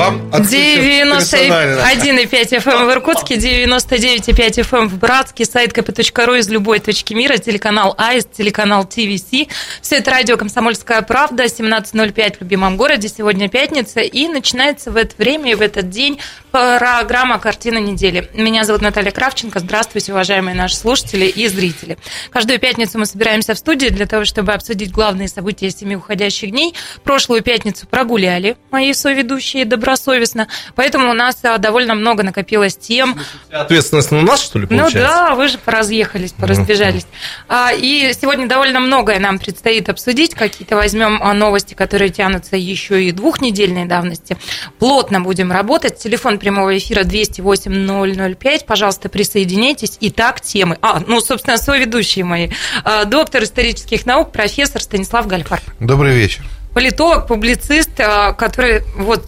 Вам 91,5 FM в Иркутске, 99,5 FM в Братске, сайт kp.ru из любой точки мира, телеканал АИС, телеканал ТВС. Все это радио «Комсомольская правда», 17.05 в любимом городе, сегодня пятница, и начинается в это время и в этот день программа «Картина недели». Меня зовут Наталья Кравченко. Здравствуйте, уважаемые наши слушатели и зрители. Каждую пятницу мы собираемся в студии для того, чтобы обсудить главные события семи уходящих дней. Прошлую пятницу прогуляли мои соведущие добросовестно, поэтому у нас а, довольно много накопилось тем. Ответственность на нас, что ли, получается? Ну да, вы же поразъехались, поразбежались. А, и сегодня довольно многое нам предстоит обсудить. Какие-то возьмем а, новости, которые тянутся еще и двухнедельной давности. Плотно будем работать. Телефон прямого эфира 208 005. Пожалуйста, присоединяйтесь. Итак, темы. А, ну, собственно, соведущие мои. Доктор исторических наук, профессор Станислав Гальфар. Добрый вечер. Политолог, публицист, который вот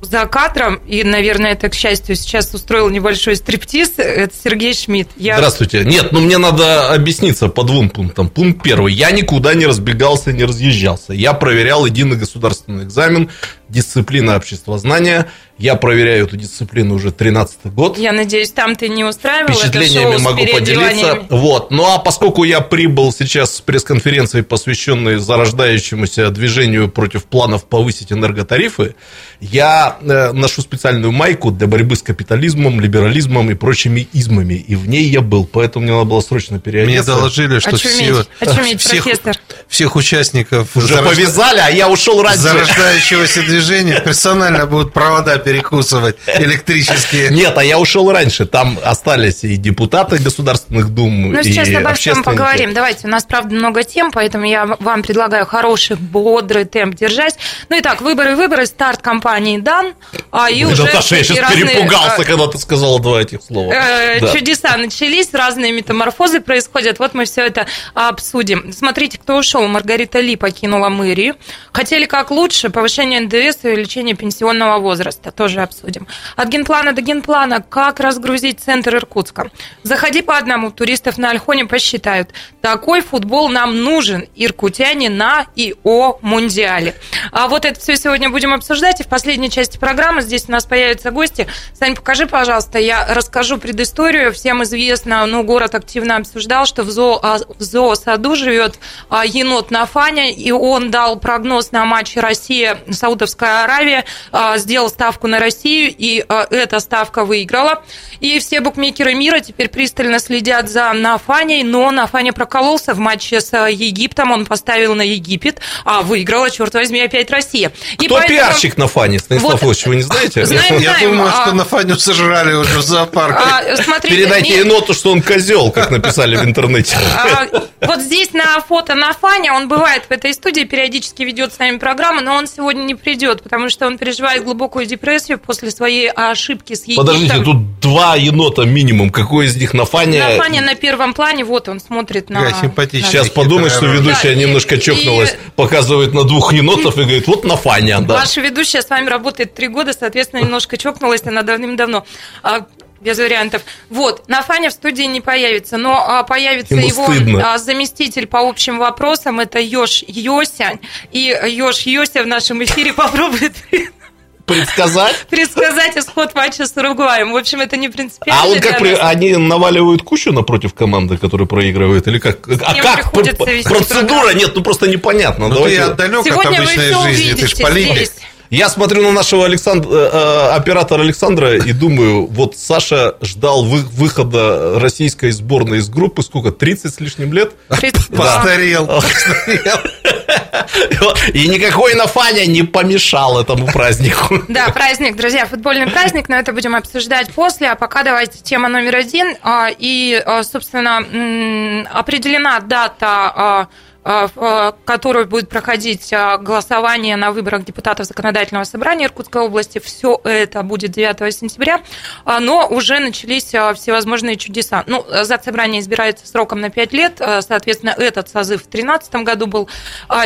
за кадром, и, наверное, это, к счастью, сейчас устроил небольшой стриптиз, это Сергей Шмидт. Я... Здравствуйте. Нет, ну мне надо объясниться по двум пунктам. Пункт первый. Я никуда не разбегался, не разъезжался. Я проверял единый государственный экзамен, дисциплина обществознания – я проверяю эту дисциплину уже 13 год. Я надеюсь, там ты не устраивал Впечатлениями это шоу могу поделиться. Вот. Ну а поскольку я прибыл сейчас с пресс-конференции, посвященной зарождающемуся движению против планов повысить энерготарифы, я э, ношу специальную майку для борьбы с капитализмом, либерализмом и прочими измами. И в ней я был. Поэтому мне надо было срочно переодеться. Мне доложили, что все, Очуметь, всех, профессор. всех участников уже зарожда... повязали, а я ушел раньше. Зарождающегося движения персонально будут провода перекусывать электрические. Нет, а я ушел раньше. Там остались и депутаты государственных дум, Ну, сейчас и обо всем поговорим. Давайте, у нас, правда, много тем, поэтому я вам предлагаю хороший, бодрый темп держать. Ну, итак, выборы, выборы, старт кампании дан. А, и Ой, уже Наташа, я сейчас разные, перепугался, когда ты сказала два этих слова. Э, да. Чудеса начались, разные метаморфозы происходят. Вот мы все это обсудим. Смотрите, кто ушел. Маргарита Ли покинула мэрию. Хотели как лучше, повышение НДС и увеличение пенсионного возраста тоже обсудим. От генплана до генплана, как разгрузить центр Иркутска. Заходи по одному, туристов на Альхоне посчитают. Такой футбол нам нужен, иркутяне на и о Мундиале. А вот это все сегодня будем обсуждать. И в последней части программы здесь у нас появятся гости. Сань, покажи, пожалуйста, я расскажу предысторию. Всем известно, ну, город активно обсуждал, что в, зоо, а, в зоосаду живет а, енот Нафаня, и он дал прогноз на матч Россия-Саудовская Аравия, а, сделал ставку на Россию, и э, эта ставка выиграла. И все букмекеры мира теперь пристально следят за Нафаней, но Нафаня прокололся в матче с э, Египтом, он поставил на Египет, а выиграла, черт возьми, опять Россия. Кто и поэтому... пиарщик Нафани, Станислав вот, вы не знаете? Знаем, Я знаем, думаю, а... что Нафаню сожрали уже в зоопарке. А, смотрите, Передайте не... еноту, что он козел, как написали в интернете. А, вот здесь на фото Нафаня, он бывает в этой студии, периодически ведет с нами программу, но он сегодня не придет, потому что он переживает глубокую депрессию после своей ошибки с Египтом. Подождите, тут два енота минимум. Какой из них на фане? На фане на первом плане, вот он смотрит на... Я симпатичный. Сейчас подумай, что ведущая да, немножко и, чокнулась, и... показывает на двух енотов и говорит, вот на фане. Да. Ваша ведущая с вами работает три года, соответственно, немножко чокнулась она давным-давно а, без вариантов. Вот, на Фане в студии не появится, но а, появится Ему его стыдно. а, заместитель по общим вопросам, это Ёж Йося, и Ёж Йося в нашем эфире попробует предсказать? Предсказать исход матча с Уругваем. В общем, это не принципиально. А он как при... они наваливают кучу напротив команды, которая проигрывает? Или как? А как? Процедура? Нет, ну просто непонятно. Ну, Давайте... ты отдалек от обычной жизни, ты ж политик. Я смотрю на нашего Александра, э, э, оператора Александра и думаю, вот Саша ждал вы, выхода российской сборной из группы сколько, 30 с лишним лет? Постарел. И никакой Нафаня не помешал этому празднику. Да, праздник, друзья, футбольный праздник, но это будем обсуждать после. А пока давайте тема номер один. А, и, а, собственно, определена дата а, в которой будет проходить голосование на выборах депутатов законодательного собрания Иркутской области. Все это будет 9 сентября, но уже начались всевозможные чудеса. Ну, собрание избирается сроком на 5 лет, соответственно, этот созыв в 2013 году был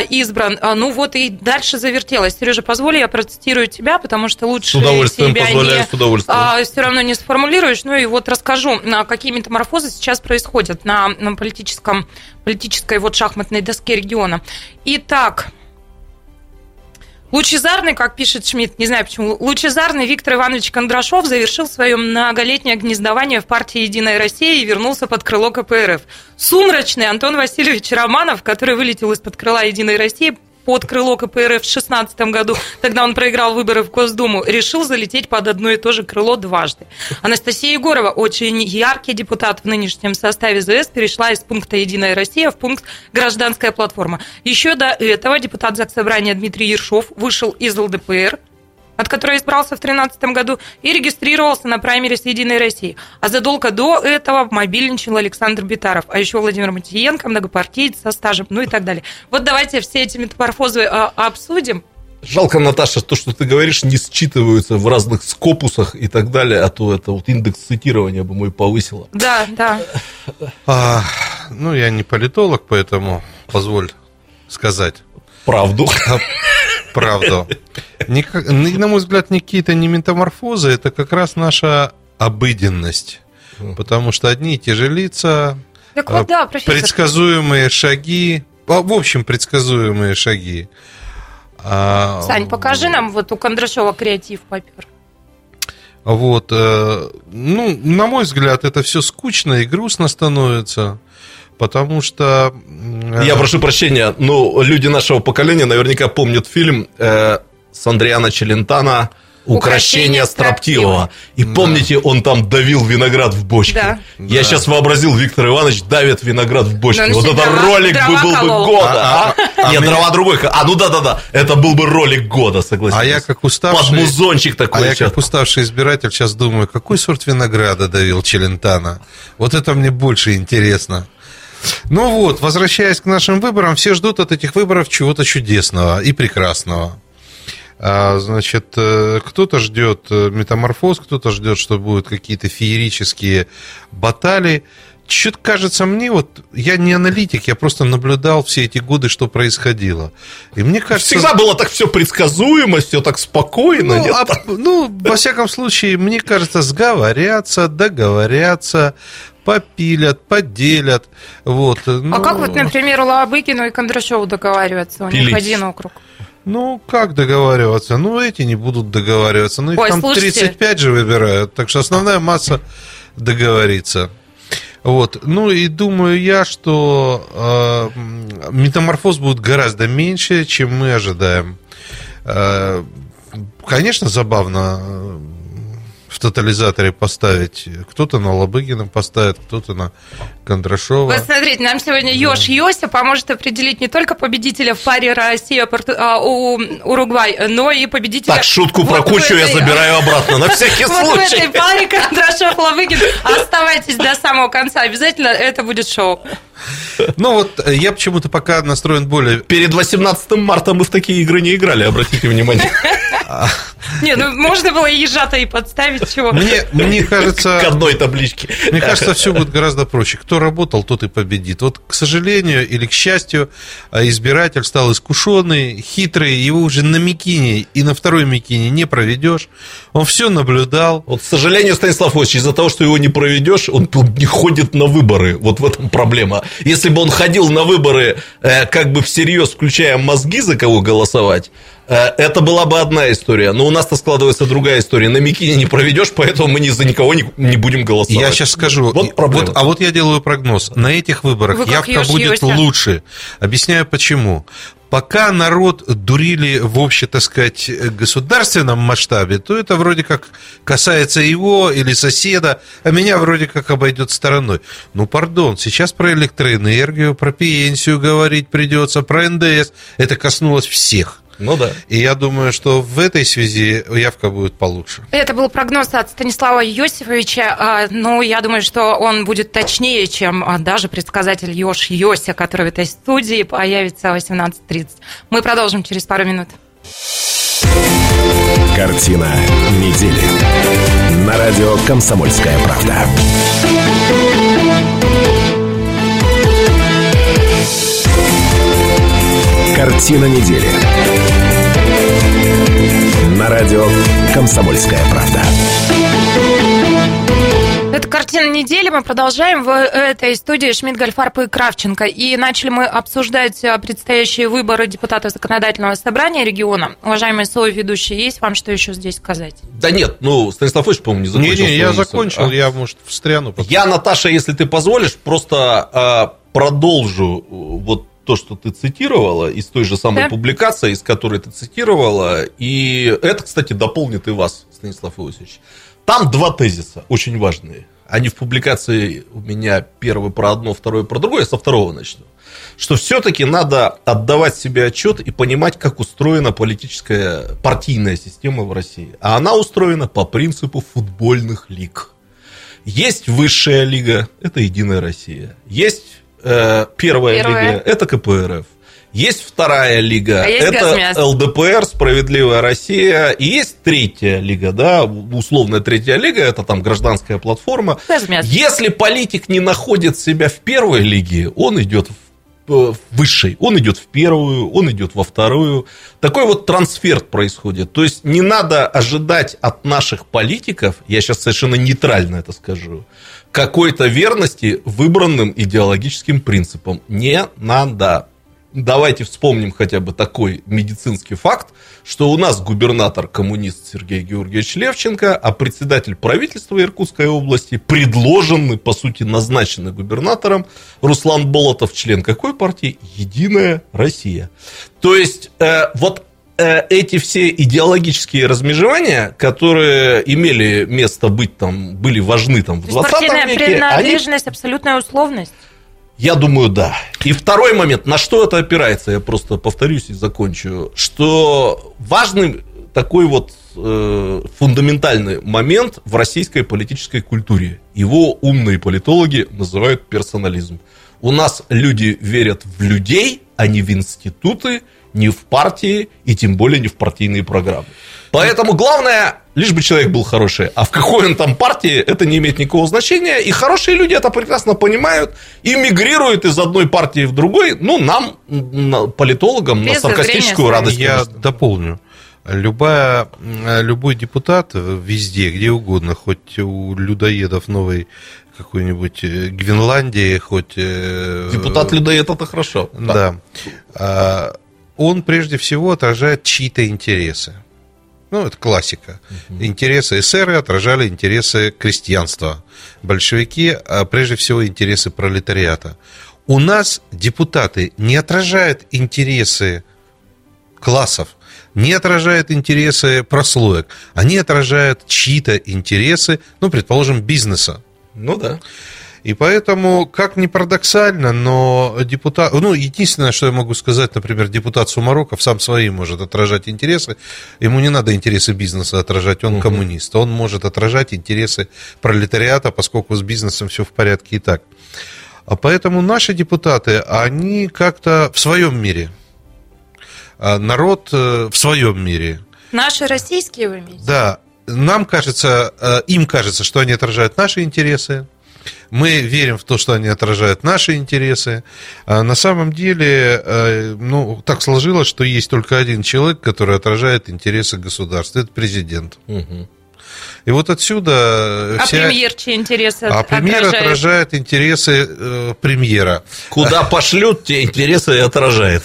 избран. Ну вот и дальше завертелось. Сережа, позволь, я процитирую тебя, потому что лучше с удовольствием себя не, с удовольствием. все равно не сформулируешь. Ну и вот расскажу, какие метаморфозы сейчас происходят на, на политическом, политической вот шахматной доске региона. Итак, Лучезарный, как пишет Шмидт, не знаю почему, лучезарный Виктор Иванович Кондрашов завершил свое многолетнее гнездование в партии «Единая Россия» и вернулся под крыло КПРФ. Сумрачный Антон Васильевич Романов, который вылетел из-под крыла «Единой России», под крыло КПРФ в 2016 году, тогда он проиграл выборы в Госдуму, решил залететь под одно и то же крыло дважды. Анастасия Егорова, очень яркий депутат в нынешнем составе ЗС, перешла из пункта «Единая Россия» в пункт «Гражданская платформа». Еще до этого депутат Заксобрания Дмитрий Ершов вышел из ЛДПР, от которой избрался в 2013 году, и регистрировался на праймере с «Единой России». А задолго до этого мобильничал Александр Битаров, а еще Владимир Матиенко, многопартиец со стажем, ну и так далее. Вот давайте все эти метаморфозы а, обсудим. Жалко, Наташа, то, что ты говоришь, не считываются в разных скопусах и так далее, а то это вот индекс цитирования бы мой повысило. Да, да. А, ну, я не политолог, поэтому позволь сказать. Правду. Правду. Никак, на мой взгляд, не какие-то не метаморфозы, это как раз наша обыденность. Потому что одни и те же лица, так вот, да, предсказуемые шаги, а, в общем, предсказуемые шаги. А, Сань, покажи нам вот у Кондрашова креатив попер. Вот, э, ну, на мой взгляд, это все скучно и грустно становится потому что... Э, Я прошу прощения, но люди нашего поколения наверняка помнят фильм э, с Андриана Челентана Укращение строптивого. И помните, он там давил виноград в бочке. Да. Я да. сейчас вообразил, Виктор Иванович давит виноград в бочке. вот это дрова, ролик дрова бы был колол. бы года. А, а, а, Нет, а дрова меня... другой. А, ну да-да-да. Это был бы ролик года, согласен. А я как уставший... Под музончик такой. А я как уставший избиратель сейчас думаю, какой сорт винограда давил Челентана? Вот это мне больше интересно. Ну вот, возвращаясь к нашим выборам, все ждут от этих выборов чего-то чудесного и прекрасного. А, значит, э, кто-то ждет э, метаморфоз, кто-то ждет, что будут какие-то феерические баталии. Что-то кажется мне, вот я не аналитик, я просто наблюдал все эти годы, что происходило. И мне кажется... Всегда было так все предсказуемо, все так спокойно. Ну, а, ну, во всяком случае, мне кажется, сговорятся, договорятся, попилят, поделят. Вот. Ну... А как вот, например, Лобыкину и Кондрашову договариваться? У Пилить. них один округ. Ну, как договариваться? Ну, эти не будут договариваться. Ну, их Ой, там слушайте. 35 же выбирают. Так что основная масса договорится. Вот. Ну и думаю я, что э, метаморфоз будет гораздо меньше, чем мы ожидаем. Э, конечно, забавно в тотализаторе поставить. Кто-то на Лобыгина поставит, кто-то на Кондрашова. Вот смотрите, нам сегодня Ёж Йося поможет определить не только победителя в паре Россия а, у Уругвай, но и победителя... Так, шутку про кучу я забираю обратно, на всякий случай. Вот в этой паре Кондрашов Лобыгин. Оставайтесь до самого конца, обязательно это будет шоу. Ну вот, я почему-то пока настроен более... Перед 18 марта мы в такие игры не играли, обратите внимание. Не, ну можно было ежата и подставить чего. Мне, мне кажется... К одной табличке. Мне кажется, все будет гораздо проще. Кто работал, тот и победит. Вот, к сожалению или к счастью, а, избиратель стал искушенный, хитрый, его уже на Микине и на второй Микине не проведешь. Он все наблюдал. Вот, к сожалению, Станислав Ильич, из-за того, что его не проведешь, он не ходит на выборы. Вот в этом проблема. Если бы он ходил на выборы э, как бы всерьез, включая мозги, за кого голосовать, э, это была бы одна история. Но у нас-то складывается другая история. На Микине не проведешь, поэтому мы ни за никого не, не будем голосовать. Я сейчас скажу. Вот, вот, а вот я делаю прогноз. На этих выборах Вы явка будет лучше. Объясняю почему пока народ дурили в общем, так сказать, государственном масштабе, то это вроде как касается его или соседа, а меня вроде как обойдет стороной. Ну, пардон, сейчас про электроэнергию, про пенсию говорить придется, про НДС. Это коснулось всех. Ну да. И я думаю, что в этой связи явка будет получше. Это был прогноз от Станислава Йосифовича, но я думаю, что он будет точнее, чем а, даже предсказатель Ёж Йося, который в этой студии появится в 18.30. Мы продолжим через пару минут. Картина недели. На радио «Комсомольская правда». Картина недели. На радио «Комсомольская правда». Это картина недели. Мы продолжаем в этой студии Шмидт, Гольфарб и Кравченко. И начали мы обсуждать а, предстоящие выборы депутатов законодательного собрания региона. Уважаемые соведущие, есть вам что еще здесь сказать? Да нет, ну, Станислав Ильич, по-моему, не закончил. Не-не, я свою закончил. А? я, может, встряну. потом. Я, Наташа, если ты позволишь, просто а, продолжу э, вот то, что ты цитировала из той же самой Да. публикации, из которой ты цитировала. И это, кстати, дополнит и вас, Станислав Иосифович. Там два тезиса очень важные. Они в публикации у меня первый про одно, второй про другое, я со второго начну. Что все-таки надо отдавать себе отчет и понимать, как устроена политическая партийная система в России. А она устроена по принципу футбольных лиг. Есть высшая лига, это Единая Россия. Есть э, первая, Первая. лига, это КПРФ. Есть вторая лига, А есть это Газмяс. ЛДПР, Справедливая Россия. И есть третья лига, да, условная третья лига, это там гражданская платформа. Газмяс. Если политик не находит себя в первой лиге, он идет в э, в высшей, он идет в первую, он идет во вторую. Такой вот трансфер происходит. То есть не надо ожидать от наших политиков, я сейчас совершенно нейтрально это скажу, какой-то верности выбранным идеологическим принципам. Не надо. Давайте вспомним хотя бы такой медицинский факт, что у нас губернатор коммунист Сергей Георгиевич Левченко, а председатель правительства Иркутской области, предложенный, по сути, назначенный губернатором Руслан Болотов, член какой партии? Единая Россия. То есть, э, вот эти все идеологические размежевания, которые имели место быть там, были важны там в То есть 20 партийная веке, они принадлежность, абсолютная условность. я думаю, да. И второй момент, на что это опирается, я просто повторюсь и закончу, что важный такой вот э, фундаментальный момент в российской политической культуре. Его умные политологи называют персонализм. У нас люди верят в людей, а не в институты, не в партии и тем более не в партийные программы. Поэтому главное, лишь бы человек был хороший. А в какой он там партии, это не имеет никакого значения. И хорошие люди это прекрасно понимают и мигрируют из одной партии в другой. Ну, нам, на- политологам, Без на саркастическую радость. Я конечно. дополню. Любая, любой депутат везде, где угодно, хоть у людоедов новой какой-нибудь э, Гвинландии, хоть... э, Депутат людоед это хорошо. Да. А, Он прежде всего отражает чьи-то интересы. Ну, это классика. Интересы эсеры отражали интересы крестьянства. Большевики, а прежде всего, интересы пролетариата. У нас депутаты не отражают интересы классов, не отражают интересы прослоек. Они отражают чьи-то интересы, ну, предположим, бизнеса. Ну да. И поэтому, как ни парадоксально, но депутат... Ну, единственное, что я могу сказать, например, депутат Сумароков сам свои может отражать интересы. Ему не надо интересы бизнеса отражать, он коммунист. Он может отражать интересы пролетариата, поскольку с бизнесом все в порядке и так. А поэтому наши депутаты, они как-то в своем мире. А Народ э, в своем мире. Наши российские вы имеете? Да, нам кажется, э, им кажется, что они отражают наши интересы. Мы верим в то, что они отражают наши интересы. А на самом деле, э, ну, так сложилось, что есть только один человек, который отражает интересы государства. Это президент. Мгм. И вот отсюда А вся... премьер чьи интересы А премьер отражает? отражает интересы э, премьера. Куда пошлют, те интересы и отражает.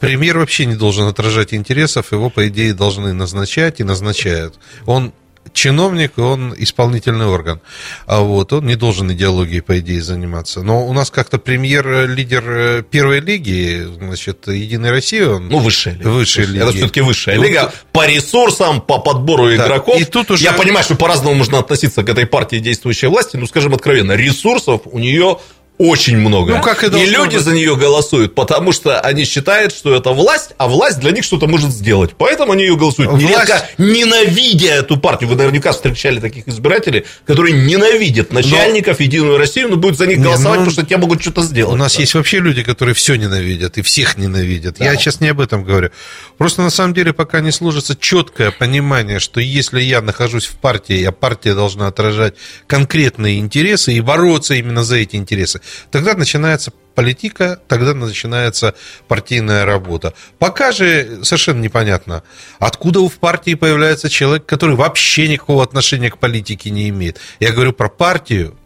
Премьер вообще не должен отражать интересов, его, по идее, должны назначать и назначают. Он чиновник, он исполнительный орган. А вот он не должен идеологией, по идее, заниматься. Но у нас как-то премьер, э, лидер э, первой лиги, значит, Единой России, он... Ну, высшая лига. Высшая Это лиги. все-таки высшая Ну, лига. По ресурсам, по подбору Да. игроков. И тут уже- Я понимаю, что по-разному можно относиться к этой партии действующей власти, но, скажем откровенно, ресурсов у нее очень много. Ну, как и и люди быть. за нее голосуют, потому что они считают, что это власть, а власть для них что-то может сделать. Поэтому они ее голосуют. Власть- Нередко ненавидя эту партию. Вы наверняка встречали таких избирателей, которые ненавидят начальников Единую Россию, но будут за них Не, голосовать, ну, потому что те могут что-то сделать. У нас Да. есть вообще люди, которые все ненавидят и всех ненавидят. Я Да. сейчас не об этом говорю. Просто на самом деле пока не сложится четкое понимание, что если я нахожусь в партии, а партия должна отражать конкретные интересы и бороться именно за эти интересы, тогда начинается политика, тогда начинается партийная работа. Пока же совершенно непонятно, откуда в партии появляется человек, который вообще никакого отношения к политике не имеет. Я говорю про партию,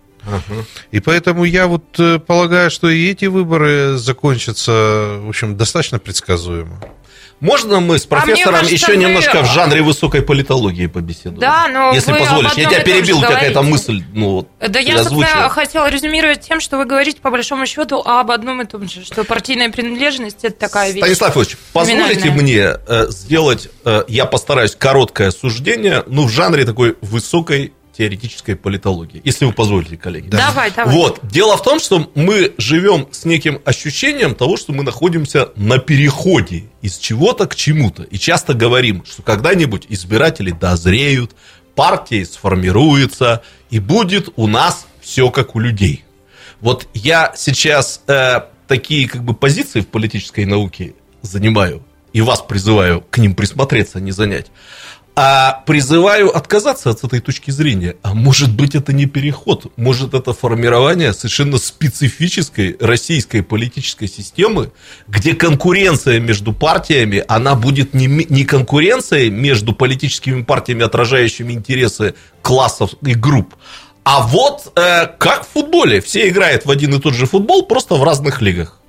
и поэтому я вот э, полагаю, что и эти выборы закончатся, в общем, достаточно предсказуемо. Можно мы с А профессором кажется, еще вы- немножко в жанре высокой политологии побеседуем? Да, но Если вы позволишь. Я тебя перебил, у тебя какая-то мысль, ну, вот, Да я, собственно, хотела резюмировать тем, что вы говорите по большому счету об одном и том же, что партийная принадлежность это такая вещь. Станислав Ильич, позволите мне э, сделать, э, я постараюсь, короткое суждение, ну, в жанре такой высокой теоретической политологии, если вы позволите, коллеги. Давай, давай. Вот. Дело в том, что мы живем с неким ощущением того, что мы находимся на переходе из чего-то к чему-то. И часто говорим, что когда-нибудь избиратели дозреют, партии сформируются, и будет у нас все как у людей. Вот я сейчас э, такие как бы позиции в политической науке занимаю, и вас призываю к ним присмотреться, а не занять. А призываю отказаться от этой точки зрения. А может быть, это не переход, может, это формирование совершенно специфической российской политической системы, где конкуренция между партиями, она будет не, не конкуренцией между политическими партиями, отражающими интересы классов и групп, а вот э, как в футболе. Все играют в один и тот же футбол, просто в разных лигах.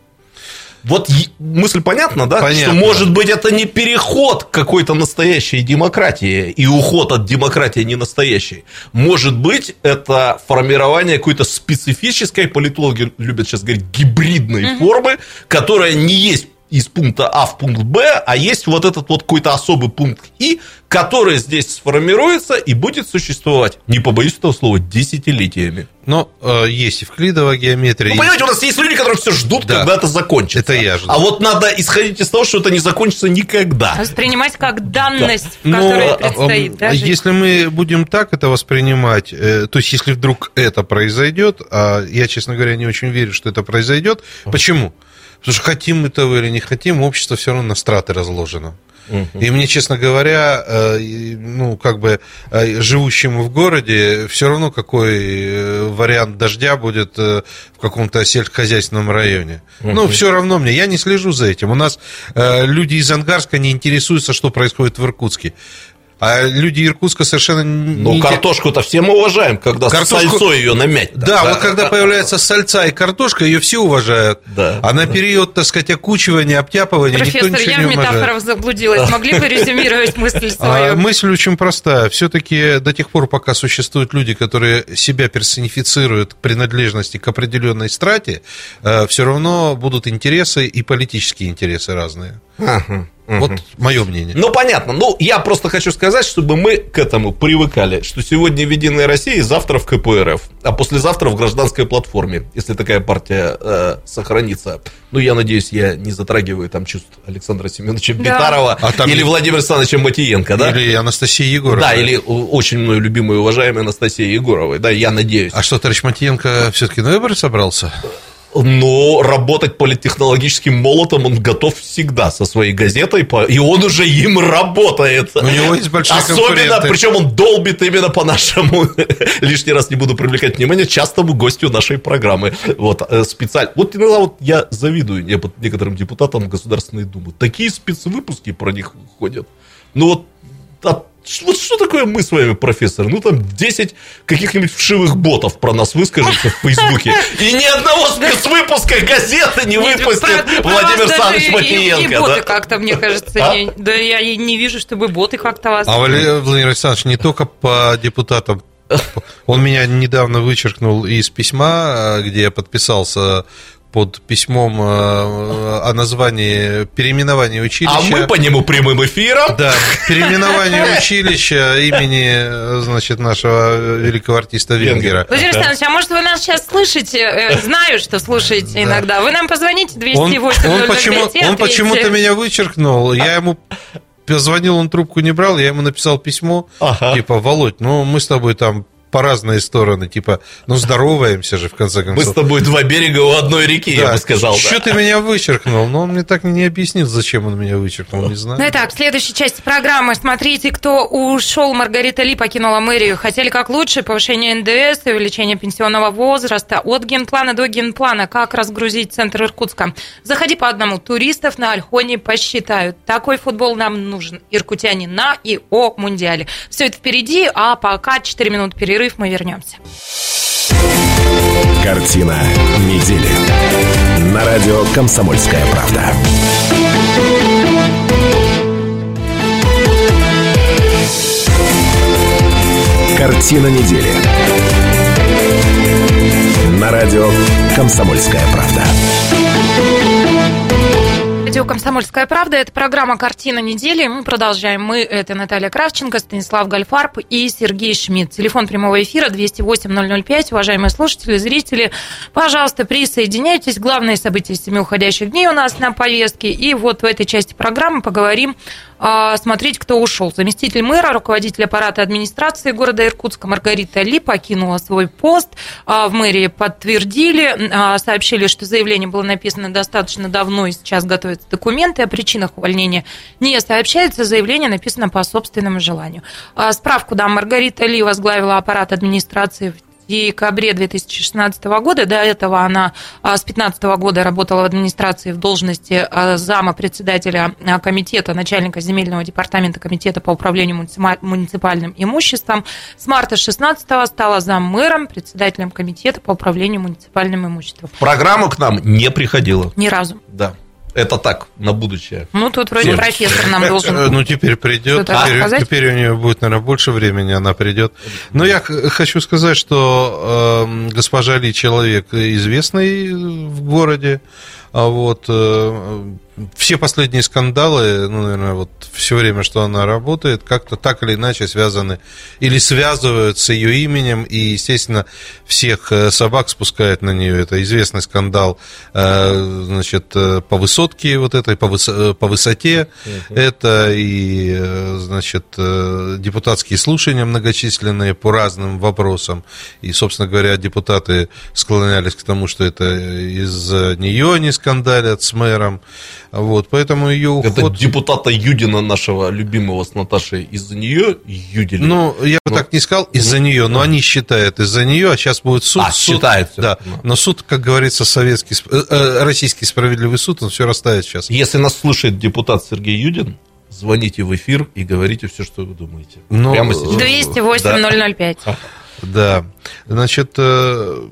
Вот мысль понятна, да? Понятно. Что, может быть, это не переход к какой-то настоящей демократии и уход от демократии не настоящей. Может быть, это формирование какой-то специфической, политологи любят сейчас говорить, гибридной формы, которая не есть из пункта А в пункт Б, а есть вот этот вот какой-то особый пункт И, который здесь сформируется и будет существовать, не побоюсь этого слова, десятилетиями. Но э, есть Евклидова геометрия. Ну, есть- понимаете, у нас есть люди, которые все ждут, Да. когда это закончится. Это я жду. А вот надо исходить из того, что это не закончится никогда. Воспринимать как данность, в Ну, которой а, предстоит. а, да, жить. если мы будем так это воспринимать, э, то есть если вдруг это произойдет, а я, честно говоря, не очень верю, что это произойдет. Почему? Потому что хотим мы того или не хотим, общество все равно на страты разложено. И мне, честно говоря, э, ну, как бы э, живущему в городе, все равно какой э, вариант дождя будет в каком-то сельскохозяйственном районе. Ну, все равно мне, я не слежу за этим. У нас люди из Ангарска не интересуются, что происходит в Иркутске. А люди Иркутска совершенно не Но картошку-то все мы уважаем, когда Картошку- сальцой ее намять. Да, вот когда появляется сальца и картошка, ее все уважают. Да. А на период, так сказать, окучивания, обтяпывания никто Профессор, ничего я не в уважает. метафорах заблудилась. Могли бы резюмировать мысль А, свою? мысль очень простая. Все-таки до тех пор, пока существуют люди, которые себя персонифицируют к принадлежности к определенной страте, все равно будут интересы и политические интересы разные. Ага. Вот мое мнение. Ну, понятно. Ну, я просто хочу сказать, чтобы мы к этому привыкали, что сегодня в Единой России, завтра в КПРФ, а послезавтра в гражданской платформе, если такая партия э, сохранится. Ну, я надеюсь, я не затрагиваю там чувств Александра Семеновича Да. Битарова А там или Владимира Александровича Матиенко, да? Или Анастасия Егорова. Да, или очень мною любимой и уважаемой Анастасии Егоровой, да, я надеюсь. А что, товарищ Матиенко все-таки на выборы собрался? Но работать политтехнологическим молотом он готов всегда со своей газетой, и он уже им работает. У него есть большие Особенно, причем он долбит именно по нашему, лишний раз не буду привлекать внимание, частому гостю нашей программы. Вот, э, специально. Вот иногда вот я завидую не- некоторым депутатам Государственной Думы. Такие спецвыпуски про них ходят. Ну вот, а ш- вот что такое мы с вами, профессор? Ну, там 10 каких-нибудь вшивых ботов про нас выскажется в Фейсбуке. И ни одного спецвыпуска газеты не выпустит Владимир Александрович и- И Матиенко. боты да? как-то, мне кажется, А? да я и не вижу, чтобы боты как-то вас... А Валерий Владимир Александрович не только по депутатам. Он меня недавно вычеркнул из письма, где я подписался под письмом э, о названии переименования училища. А мы по нему прямым эфиром. Да, переименование училища имени, значит, нашего великого артиста Венгера. Владимир Александрович, а может вы нас сейчас слышите? Э, знаю, что слушаете Да. иногда. Вы нам позвоните Он, 208 он, почему, он почему-то меня вычеркнул. Я ему позвонил, он трубку не брал, я ему написал письмо, Ага. типа, Володь, ну мы с тобой там по разные стороны, типа, ну здороваемся же в конце Мы концов. с тобой два берега у одной реки, я бы сказал. да. Что ты меня вычеркнул? Но он мне так и не объяснил, зачем он меня вычеркнул, не знаю. Ну итак, в следующей части программы смотрите, кто ушел. Маргарита Ли покинула мэрию. Хотели как лучше, повышение НДС и увеличение пенсионного возраста. От генплана до генплана. Как разгрузить центр Иркутска. Заходи по одному. Туристов на Альхоне посчитают. Такой футбол нам нужен. Иркутяне на и о Мундиале. Все это впереди, а пока 4 минут перерыв, мы вернемся. Картина недели. На радио «Комсомольская правда». Картина недели. На радио «Комсомольская правда». Радио «Комсомольская правда». Это программа «Картина недели». Мы продолжаем. Мы – это Наталья Кравченко, Станислав Гальфарб и Сергей Шмидт. Телефон прямого эфира 208-005. Уважаемые слушатели, зрители, пожалуйста, присоединяйтесь. Главные события семи уходящих дней у нас на повестке. И вот в этой части программы поговорим смотреть, кто ушел. Заместитель мэра, руководитель аппарата администрации города Иркутска Маргарита Ли покинула свой пост. А, В мэрии подтвердили, а, сообщили, что заявление было написано достаточно давно и сейчас готовятся документы. О причинах увольнения не сообщается. Заявление написано по собственному желанию. А, Справку дам. Маргарита Ли возглавила аппарат администрации в декабре 2016 года. До этого она а, с 2015 года работала в администрации в должности а, зама председателя а, комитета, начальника земельного департамента комитета по управлению муниципа- муниципальным имуществом. С марта 2016 стала заммэром, председателем комитета по управлению муниципальным имуществом. Программа к нам не приходила. Ни разу. Да. Это так, на будущее. Ну, тут вроде Всем. профессор нам Э, должен... Ну, теперь придет. Теперь, у нее будет, наверное, больше времени, она придет. Но я хочу сказать, что э, госпожа Ли человек известный в городе. А вот э, все последние скандалы, ну, наверное, вот все время, что она работает, как-то так или иначе связаны или связывают с ее именем, и, естественно, всех э, собак спускает на нее. Это известный скандал, э, значит, э, по высотке вот этой, по, выс- по высоте. Это и, значит, депутатские слушания многочисленные по разным вопросам. И, собственно говоря, депутаты склонялись к тому, что это из-за нее они скандалят с мэром. Вот, поэтому ее Это уход... депутата Юдина, нашего любимого с Наташей, из-за нее Юдили. Ну, я бы Ну, так не сказал из-за нее, но они считают из-за нее, а сейчас будет суд. А, суд- считают. Да, Ну. но суд, как говорится, советский, э, э, российский справедливый суд, он все расставит сейчас. Если нас слушает депутат Сергей Юдин, звоните в эфир и говорите все, что вы думаете. Ну, Прямо сейчас. 208-005. Да, значит, э,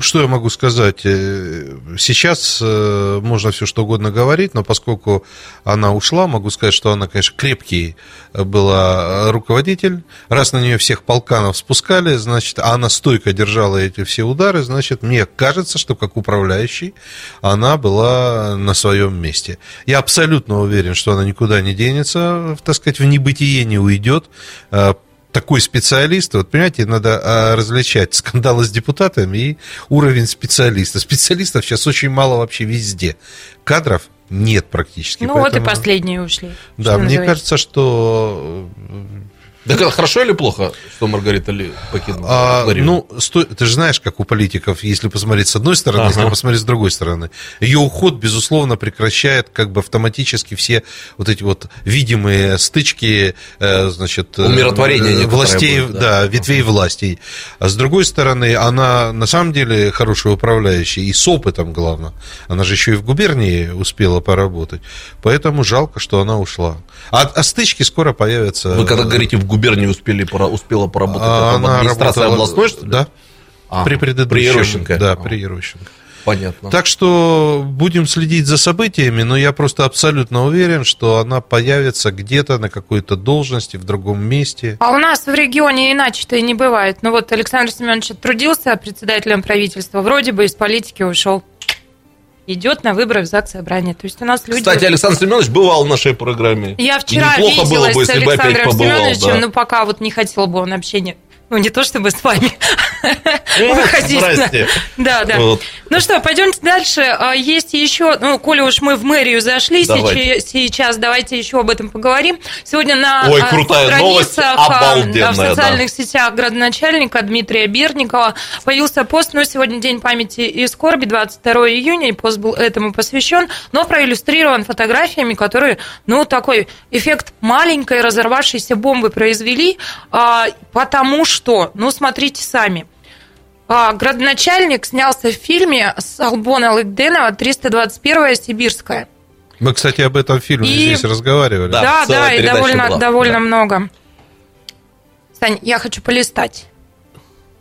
что я могу сказать? Э, Сейчас э, можно все что угодно говорить, но поскольку она ушла, могу сказать, что она, конечно, крепкий была руководитель. Раз на нее всех полканов спускали, значит, а она стойко держала эти все удары, значит, мне кажется, что как управляющий она была на своем месте. Я абсолютно уверен, что она никуда не денется, так сказать, в небытие не уйдет Э, такой специалист, вот понимаете, надо а, различать скандалы с депутатами и уровень специалиста. Специалистов сейчас очень мало вообще везде. Кадров нет практически. Ну, вот и поэтому- последние ушли. Да, мне называется. кажется, что Так это хорошо или плохо, что Маргарита Ли покинула А, Марию? ну, сто- ты же знаешь, как у политиков, если посмотреть с одной стороны, Ага. если посмотреть с другой стороны, ее уход, безусловно, прекращает как бы автоматически все вот эти вот видимые стычки, э, значит, э, Умиротворение властей, будет, да. да, ветвей властей. А с другой стороны, она на самом деле хорошая управляющая и с опытом, главное. Она же еще и в губернии успела поработать. Поэтому жалко, что она ушла. А, а стычки скоро появятся. Вы когда говорите, в губернии успели, пора- успела поработать, А это в она администрации работала- областной, что ли? Да. А, при предыдущем. При Ерощенко? Да, А, при Ерощенко. Понятно. Так что будем следить за событиями, но я просто абсолютно уверен, что она появится где-то на какой-то должности, в другом месте. А у нас в регионе иначе-то и не бывает. Ну вот Александр Семенович трудился председателем правительства, вроде бы из политики ушел. Идет на выборы в ЗАГС Собрание. То есть у нас люди... Кстати, Александр Семенович бывал в нашей программе. Я И вчера неплохо было бы, с если бы опять побывал. Семеновичем, да. но пока вот не хотел бы он общения. Ну, не то чтобы с вами Ну, выходить. Да, да. Вот. Ну что, пойдемте дальше. А, Есть еще, ну, коли уж мы в мэрию зашли Давайте. сейчас, давайте еще об этом поговорим. Сегодня на Ой, крутая новость, страницах, а, обалденная, в социальных сетях градоначальника Дмитрия Берникова появился пост, ну, сегодня день памяти и скорби, 22 июня, и пост был этому посвящен, но проиллюстрирован фотографиями, которые, ну, такой эффект маленькой разорвавшейся бомбы произвели, а, потому что, ну, смотрите сами, а, Градоначальник снялся в фильме с Албона Лыкденова «321 Сибирская». Мы, кстати, об этом фильме И- здесь разговаривали. Да, Да, да, и довольно, была, довольно да. много. Сань, я хочу полистать.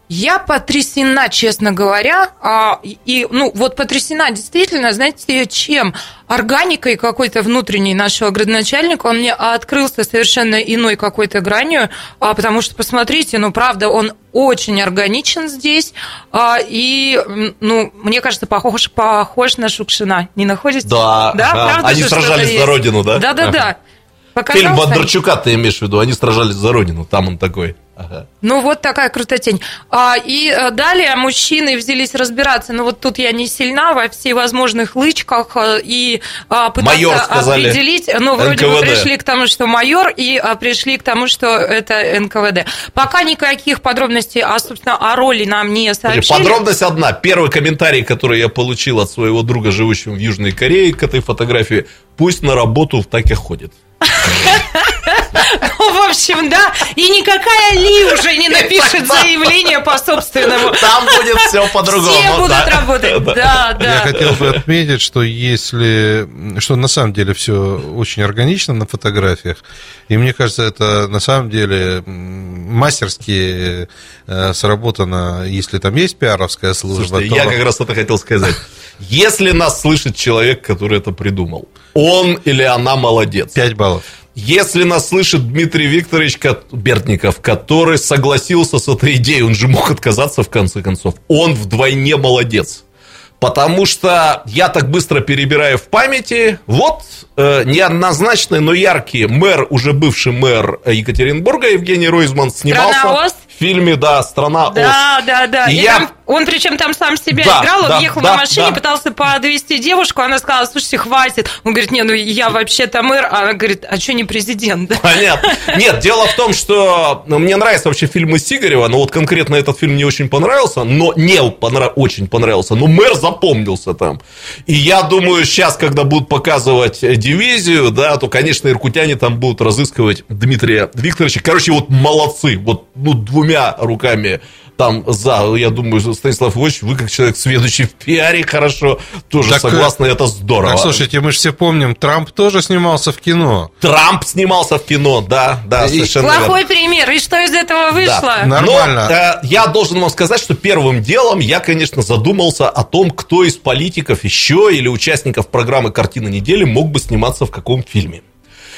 Я потрясена, честно говоря, а, и- ну, вот потрясена действительно, знаете, чем? Органикой какой-то внутренней нашего градоначальника, он мне открылся совершенно иной какой-то гранью, а, потому что, посмотрите, ну, правда, он очень органичен здесь, а, и, ну, мне кажется, похож, похож на Шукшина, не находите? Да, да, правда, Они сражались за родину, да? Да-да-да. Фильм? Бондарчука ты имеешь в виду, они сражались за родину, там он такой. Ага. Ну, вот такая крутотень. А, и э, далее мужчины взялись разбираться. Ну, вот тут я не сильна во всевозможных лычках э, и а, пытаться Майор, сказали. определить. Ну, вроде бы НКВД. пришли к тому, что майор, и а, пришли к тому, что это НКВД. Пока никаких подробностей, а, собственно, о роли нам не сообщили. Подробность одна. Первый комментарий, который я получил от своего друга, живущего в Южной Корее, к этой фотографии, пусть на работу так и ходит. Ну, в общем, да. И никакая Ли уже не напишет заявление по собственному. Там будет все по-другому. Все будут работать. Да, да. Я хотел бы отметить, что если, что на самом деле все очень органично на фотографиях, и мне кажется, это на самом деле мастерски э, сработано, если там есть пиаровская служба. Слушайте, то- я как раз это хотел сказать. Если нас слышит человек, который это придумал, он или она молодец. 5 баллов. Если нас слышит Дмитрий Викторович Ко- Бертников, который согласился с этой идеей, он же мог отказаться в конце концов, он вдвойне молодец. Потому что я так быстро перебираю в памяти, вот э, неоднозначный, но яркий мэр, уже бывший мэр Екатеринбурга Евгений Ройзман снимался в фильме, да, «Страна Оз». Да, да, да. И И я- там- он причем там сам себя Да, играл, он да, ехал да, на машине, да. пытался подвести девушку, она сказала, слушайте, хватит. Он говорит, не, ну я вообще-то мэр, а она говорит, а что не президент? Понятно. Нет, дело в том, что ну, мне нравятся вообще фильмы Сигарева, но вот конкретно этот фильм не очень понравился, но не понра- очень понравился, но мэр запомнился там. И я думаю, сейчас, когда будут показывать дивизию, да, то, конечно, иркутяне там будут разыскивать Дмитрия Викторовича. Короче, вот молодцы, вот ну, двумя руками там за, я думаю, Станислав Ильич, вы как человек, следующий в пиаре, хорошо, тоже Так, э, согласны, это здорово. Так, слушайте, мы же все помним, Трамп тоже снимался в кино. Трамп снимался в кино, да, да, И- совершенно верно. Плохой пример. И что из этого вышло? Да. Нормально. Но, э, я должен вам сказать, что первым делом я, конечно, задумался о том, кто из политиков еще или участников программы «Картина недели» мог бы сниматься в каком фильме.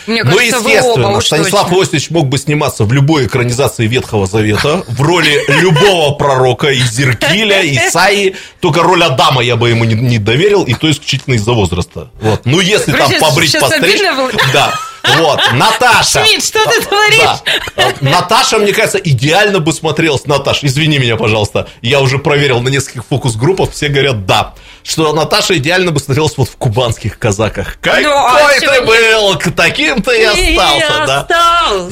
Мне Ну, кажется, оба естественно, уж Станислав точно. Иосифович мог бы сниматься в любой экранизации Ветхого Завета, в роли любого пророка, и Зеркиля, и Исаи, только роль Адама я бы ему не, не доверил, и то исключительно из-за возраста. Вот. Ну, если там Сейчас- побрить, постричь... Да. Вот, Наташа. Шмидт, что ты творишь? Э, Наташа, мне кажется, идеально бы смотрелась. Наташ, извини меня, пожалуйста. Я уже проверил на нескольких фокус-группах, все говорят «да». Что Наташа идеально бы смотрелась вот в кубанских казаках. Какой а ты чего был, к таким ты и остался, да.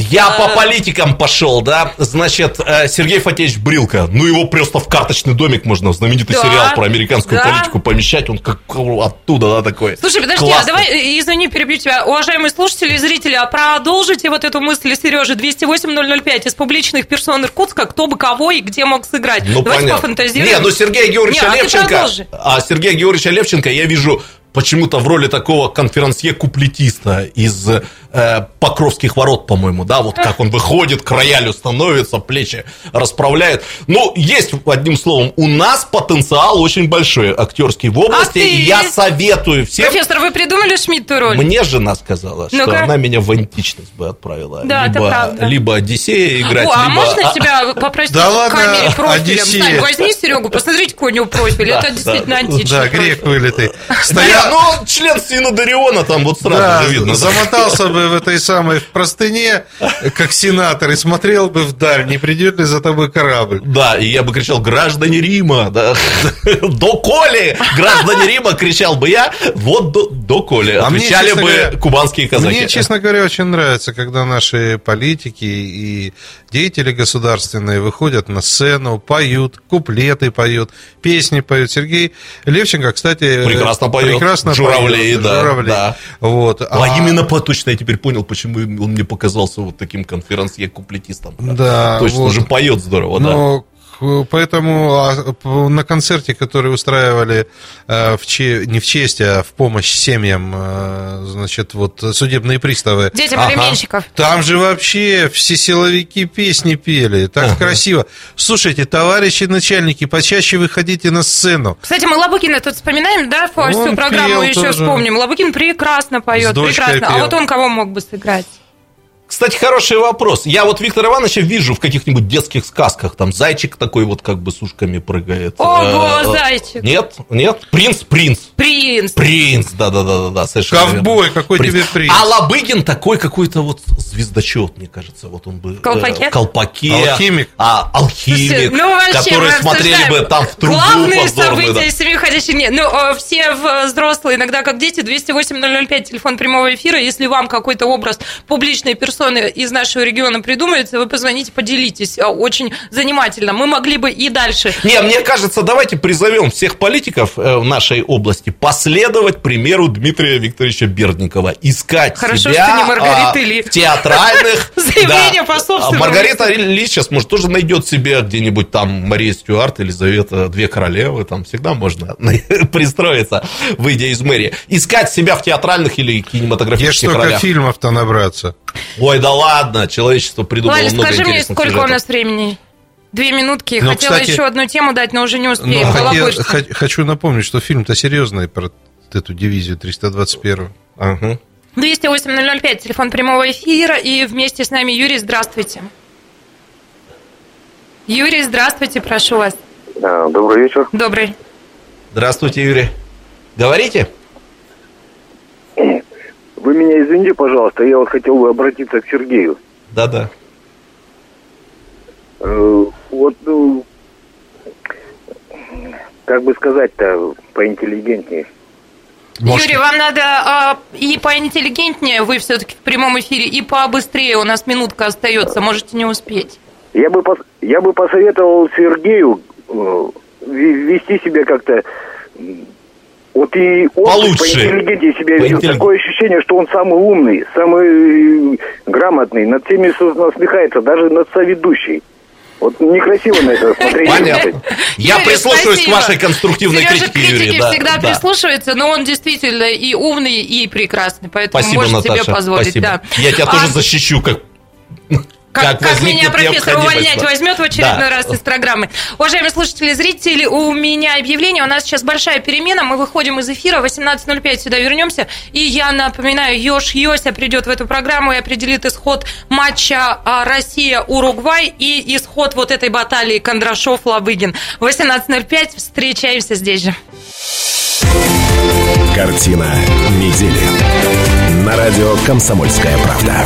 Я по политикам пошел, да. Значит, э, Сергей Фатеевич Брилка. Ну, его просто в карточный домик можно, знаменитый сериал про американскую политику помещать. Он как оттуда, да, такой. Слушай, подожди, а давай, э, извини, перебью тебя. Уважаемые слушатели и зрители, а продолжите вот эту мысль Сережи 208-005 из публичных персон Иркутска, кто бы кого и где мог сыграть. Ну, Давайте понятно. пофантазируем. Не, ну Сергея Георгиевича а Левченко, продолжи. а Сергея Георгиевича Левченко я вижу почему-то в роли такого конферансье-куплетиста из э, Покровских ворот, по-моему, да, вот как он выходит, к роялю становится, плечи расправляет. Ну, есть, одним словом, у нас потенциал очень большой актерский в области. А ты? Я советую всем... Профессор, вы придумали Шмидту роль? Мне жена сказала, что Ну-ка. она меня в античность бы отправила. Да, это либо, правда. либо Одиссея играть, О, а либо... можно тебя попросить Да ладно, камере профилем? Возьми Серегу, посмотрите, какой у него профиль. Да, Это да, действительно античный Да, профиль. грек вылитый. Стоял, ну, член Синодариона там вот сразу да, же видно. замотался бы в этой самой простыне, как сенатор, и смотрел бы вдаль, не придет ли за тобой корабль. Да, и я бы кричал, граждане Рима, да, до Коли, граждане Рима, кричал бы я, вот до, до Коли, А мне, отвечали честно бы говоря, кубанские казаки. Мне, честно говоря, очень нравится, когда наши политики и деятели государственные выходят на сцену, поют, куплеты поют, песни поют. Сергей Левченко, кстати, Прекрасно поет. прекрасно Журавлей, поет. да, Журавлей. да. Вот. А, именно по точно я теперь понял, почему он мне показался вот таким конферансье-куплетистом. Да, Точно, вот. же поет здорово, да. Но к- поэтому а, на концерте, который устраивали э, в че- не в честь, а в помощь семьям, э, значит, вот судебные приставы. Детям Ага. алименщиков. Там же вообще все силовики песни пели, так Ага. красиво. Слушайте, товарищи начальники, почаще выходите на сцену. Кстати, мы Лабукина тут вспоминаем, да, всю Он программу еще тоже. вспомним. Лабукин прекрасно поет, прекрасно. А пел. вот он кого мог бы сыграть? Кстати, хороший вопрос. Я вот Виктора Ивановича вижу в каких-нибудь детских сказках. Там зайчик такой вот как бы с ушками прыгает. Ого, Э, э, зайчик. Нет, нет. Принц, принц. Принц. Принц, да-да-да-да, совершенно Ковбой, верно. какой тебе принц? А Лобыгин такой какой-то вот звездочет, мне кажется, вот он бы... э, Колпаке? В колпаке. Алхимик? А, алхимик, Слушайте, ну, вообще, которые смотрели бы там в трубу Главные события да. семьи ходящих нет. Ну, э, все в- взрослые, иногда как дети, 208-005, телефон прямого эфира. Если вам какой-то образ публичной персоны из нашего региона придумается, вы позвоните, поделитесь. Э, Очень занимательно. Мы могли бы и дальше. Не, мне кажется, давайте призовем всех политиков э, в нашей области последовать примеру Дмитрия Викторовича Бердникова. Искать Хорошо, себя что не Маргарита а, Ли. в театральных... Заявление по собственному А Маргарита Ли сейчас, может, тоже найдет себе где-нибудь там Мария Стюарт, Елизавета, две королевы, там всегда можно пристроиться, выйдя из мэрии. Искать себя в театральных или кинематографических столько ролях. фильмов-то набраться? Ой, да ладно, человечество придумало Валя, много скажи мне, сколько у сюжетов. нас времени? Две минутки. Ну, Хотела кстати, еще одну тему дать, но уже не успеем. Балабольство. хо- хочу напомнить, что фильм-то серьезный про эту дивизию 321. Ага. 208-005, телефон прямого эфира, и вместе с нами Юрий, здравствуйте. Юрий, здравствуйте, прошу вас. Добрый вечер. Добрый. Здравствуйте, Юрий. Говорите? Вы меня извините, пожалуйста, я вот хотел бы обратиться к Сергею. Да-да. Э, Вот, ну, как бы сказать-то поинтеллигентнее. Юрий, вам надо а, и поинтеллигентнее, вы все-таки в прямом эфире, и побыстрее, у нас минутка остается, можете не успеть. Я бы, пос- я бы посоветовал Сергею э, ве- вести себя как-то... Вот и он Получше. поинтеллигентнее себя ведет. Поинтеллиг- Такое ощущение, что он самый умный, самый э, грамотный, над всеми насмехается, даже над соведущей. Вот некрасиво на это смотреть. Понятно. Я Юрий, прислушиваюсь спасибо. к вашей конструктивной Сережа критике, Юрий. да, всегда да. прислушивается, но он действительно и умный, и прекрасный, поэтому Спасибо, может Наташа. себе позволить. спасибо. Да. Я тебя А тоже защищу, как Как, как меня профессор увольнять возьмет в очередной Да. раз из программы. Уважаемые слушатели, зрители, у меня объявление. У нас сейчас большая перемена. Мы выходим из эфира. В 18.05 сюда вернемся. И я напоминаю, Ёж Йося придет в эту программу и определит исход матча а, Россия-Уругвай и исход вот этой баталии Кондрашов-Лабыгин. В 18.05 встречаемся здесь же. Картина недели. На радио «Комсомольская правда».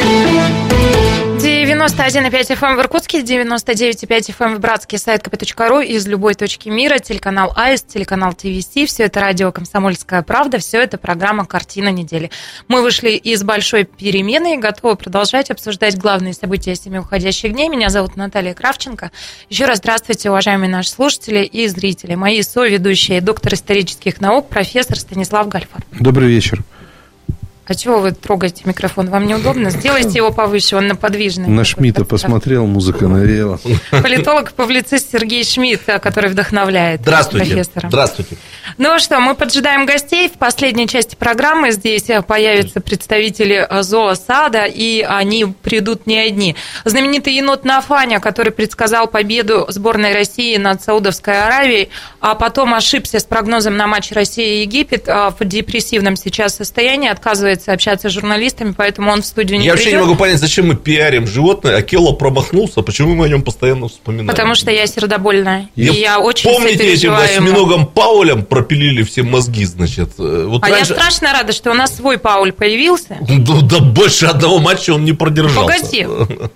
91,5 FM в Иркутске, 99,5 FM в Братске, сайт kp.ru из любой точки мира, телеканал АИС, телеканал ТВС, все это радио «Комсомольская правда», все это программа «Картина недели». Мы вышли из большой перемены и готовы продолжать обсуждать главные события семи уходящих дней. Меня зовут Наталья Кравченко. Еще раз здравствуйте, уважаемые наши слушатели и зрители. Мои соведущие, доктор исторических наук, профессор Станислав Гальфар. Добрый вечер. А чего вы трогаете микрофон? Вам неудобно? Сделайте его повыше, он на подвижный. На Шмидта посмотрел, музыка навеяла. Политолог, публицист Сергей Шмидт, который вдохновляет Здравствуйте. профессора. Здравствуйте. Ну что, мы поджидаем гостей. В последней части программы здесь появятся представители зоосада, и они придут не одни. Знаменитый енот Нафаня, который предсказал победу сборной России над Саудовской Аравией, а потом ошибся с прогнозом на матч Россия-Египет а в депрессивном сейчас состоянии, отказывается общаться с журналистами, поэтому он в студию не Я вообще не придет. могу понять, зачем мы пиарим животное, а Келло промахнулся, почему мы о нем постоянно вспоминаем? Потому что я сердобольная. И Я- очень Помните, этим осьминогом Паулем пропилили все мозги, значит? Э, Вот А раньше- я страшно рада, что у нас свой Пауль появился. Да, да больше одного матча он не продержался. Погоди.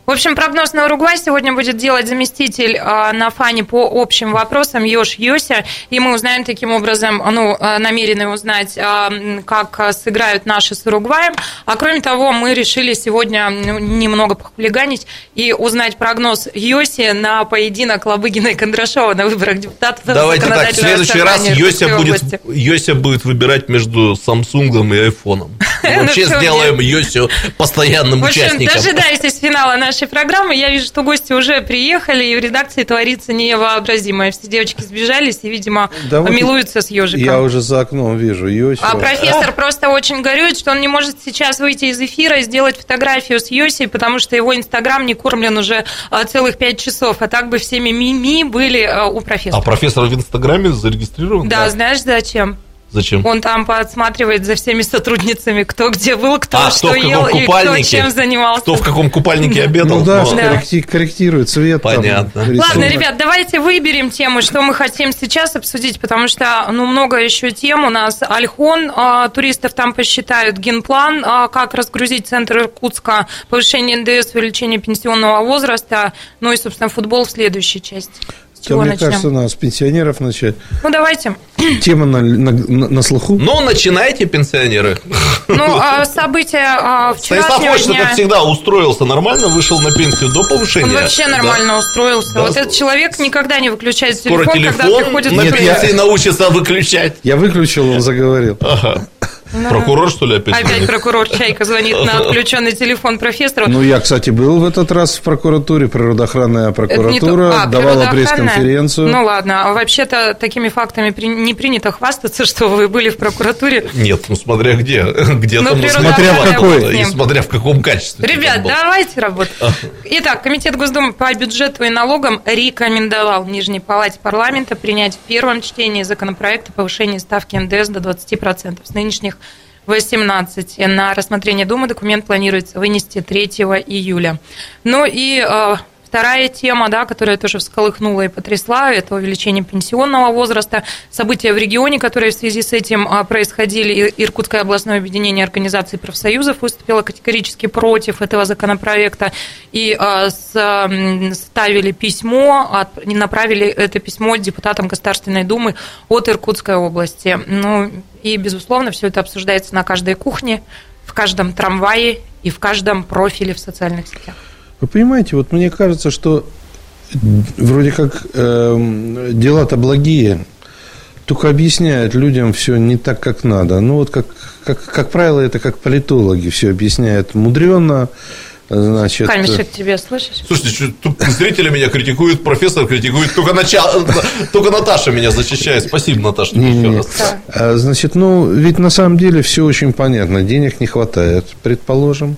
В общем, прогноз на Уругвай сегодня будет делать заместитель а, на фане по общим вопросам Йош Йося. И мы узнаем таким образом, ну, а, намерены узнать, а, как сыграют наши с Уругваем. А кроме того, мы решили сегодня ну, немного похулиганить и узнать прогноз Йоси на поединок Лобыгина и Кондрашова на выборах депутатов Давайте так, в следующий раз Йося будет. Йося будет выбирать между Самсунгом и Айфоном. Мы Вообще Ну, сделаем Йосю постоянным В общем, участником. дожидайтесь финала нашей программы. Я вижу, что гости уже приехали, и в редакции творится невообразимое. Все девочки сбежались и, видимо, милуются с ежиком. Я уже за окном вижу Йосю. А профессор просто очень горюет, что он не может сейчас выйти из эфира и сделать фотографию с Йосей, потому что его инстаграм не кормлен уже а, целых пять часов. А так бы всеми мими были а, у А профессора. профессор в Инстаграме зарегистрирован? Да, знаешь зачем? Зачем? Он там подсматривает за всеми сотрудницами, кто где был, кто а, что кто ел и кто чем занимался. Кто в каком купальнике обедал? Ну да, Ну, Да. корректи- корректирует цвет. Понятно. Ладно, ребят, давайте выберем тему, что мы хотим сейчас обсудить, потому что, ну, много еще тем. У нас Альхон, а, туристов там посчитают, генплан, а, как разгрузить центр Иркутска, повышение НДС, увеличение пенсионного возраста, ну и, собственно, футбол в следующей части. Да, чего мне начнем? кажется, надо с пенсионеров начать. Ну, давайте. Тема на, на- на- на слуху. Ну, начинайте, пенсионеры. Ну, а, события а, Станислав вчерашнего Вольш, дня... как всегда, устроился нормально, вышел на пенсию до повышения. Он вообще Да. нормально устроился. Да. Вот этот человек никогда не выключает Скоро телефон, когда телефон приходит на Нет, я- пенсии научится выключать. Я выключил, он заговорил. Ага. Прокурор, что ли, опять? Опять прокурор Чайка звонит на отключенный телефон профессору. Ну, я, кстати, был в этот раз в прокуратуре, природоохранная не то- прокуратура, а, давала пресс-конференцию. Ну ладно, а вообще-то такими фактами при- не принято хвастаться, что вы были в прокуратуре. Нет, ну смотря где. Где Ну, там природоохранная Смотря в какой. И смотря в каком качестве. Ребят, давайте работать. Итак, Комитет Госдумы по бюджету и налогам рекомендовал Нижней Палате парламента принять в первом чтении законопроект о повышении ставки НДС до 20% с нынешних 18. На рассмотрение Думы документ планируется вынести 3 июля. Ну и э, Вторая тема, да, которая тоже всколыхнула и потрясла, это увеличение пенсионного возраста. События в регионе, которые в связи с этим а, происходили. Иркутское областное объединение организаций профсоюзов выступило категорически против этого законопроекта и а, ставили письмо, направили это письмо депутатам Государственной Думы от Иркутской области. Ну и, безусловно, все это обсуждается на каждой кухне, в каждом трамвае и в каждом профиле в социальных сетях. Вы понимаете, вот мне кажется, что вроде как эм, дела-то благие, только объясняют людям все не так, как надо. Ну, вот как, как, как правило, это как политологи все объясняют мудренно, значит... Камешек тебе, слышишь? Слушайте, что, тут зрители меня критикуют, профессор критикует, только, начало, только Наташа меня защищает. Спасибо, Наташа, еще Не-не-не. раз. Да. А, Значит, ну, ведь на самом деле все очень понятно. Денег не хватает, предположим.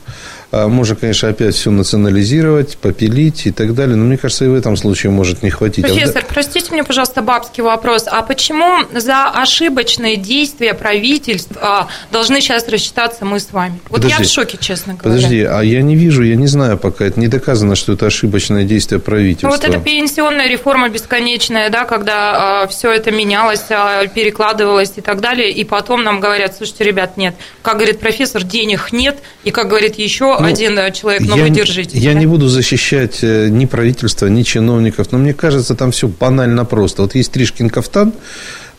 А, Можно, конечно, опять все национализировать, попилить и так далее. Но мне кажется, и в этом случае может не хватить. А Профессор, простите мне, пожалуйста, бабский вопрос. А почему за ошибочные действия правительств а, должны сейчас рассчитаться мы с вами? Вот я в Подожди. шоке, честно говоря. Подожди, а я не вижу, я не знаю пока, это не доказано, что это ошибочное действие правительства. Ну, вот эта пенсионная реформа бесконечная, да, когда все это менялось, а, перекладывалось и так далее, и потом нам говорят, слушайте, ребят, нет, как говорит профессор, денег нет, и как говорит еще один э, человек, но я, вы держитесь. Я да? не буду защищать э, ни правительства, ни чиновников, но мне кажется, там все банально просто. Вот есть Тришкин кафтан,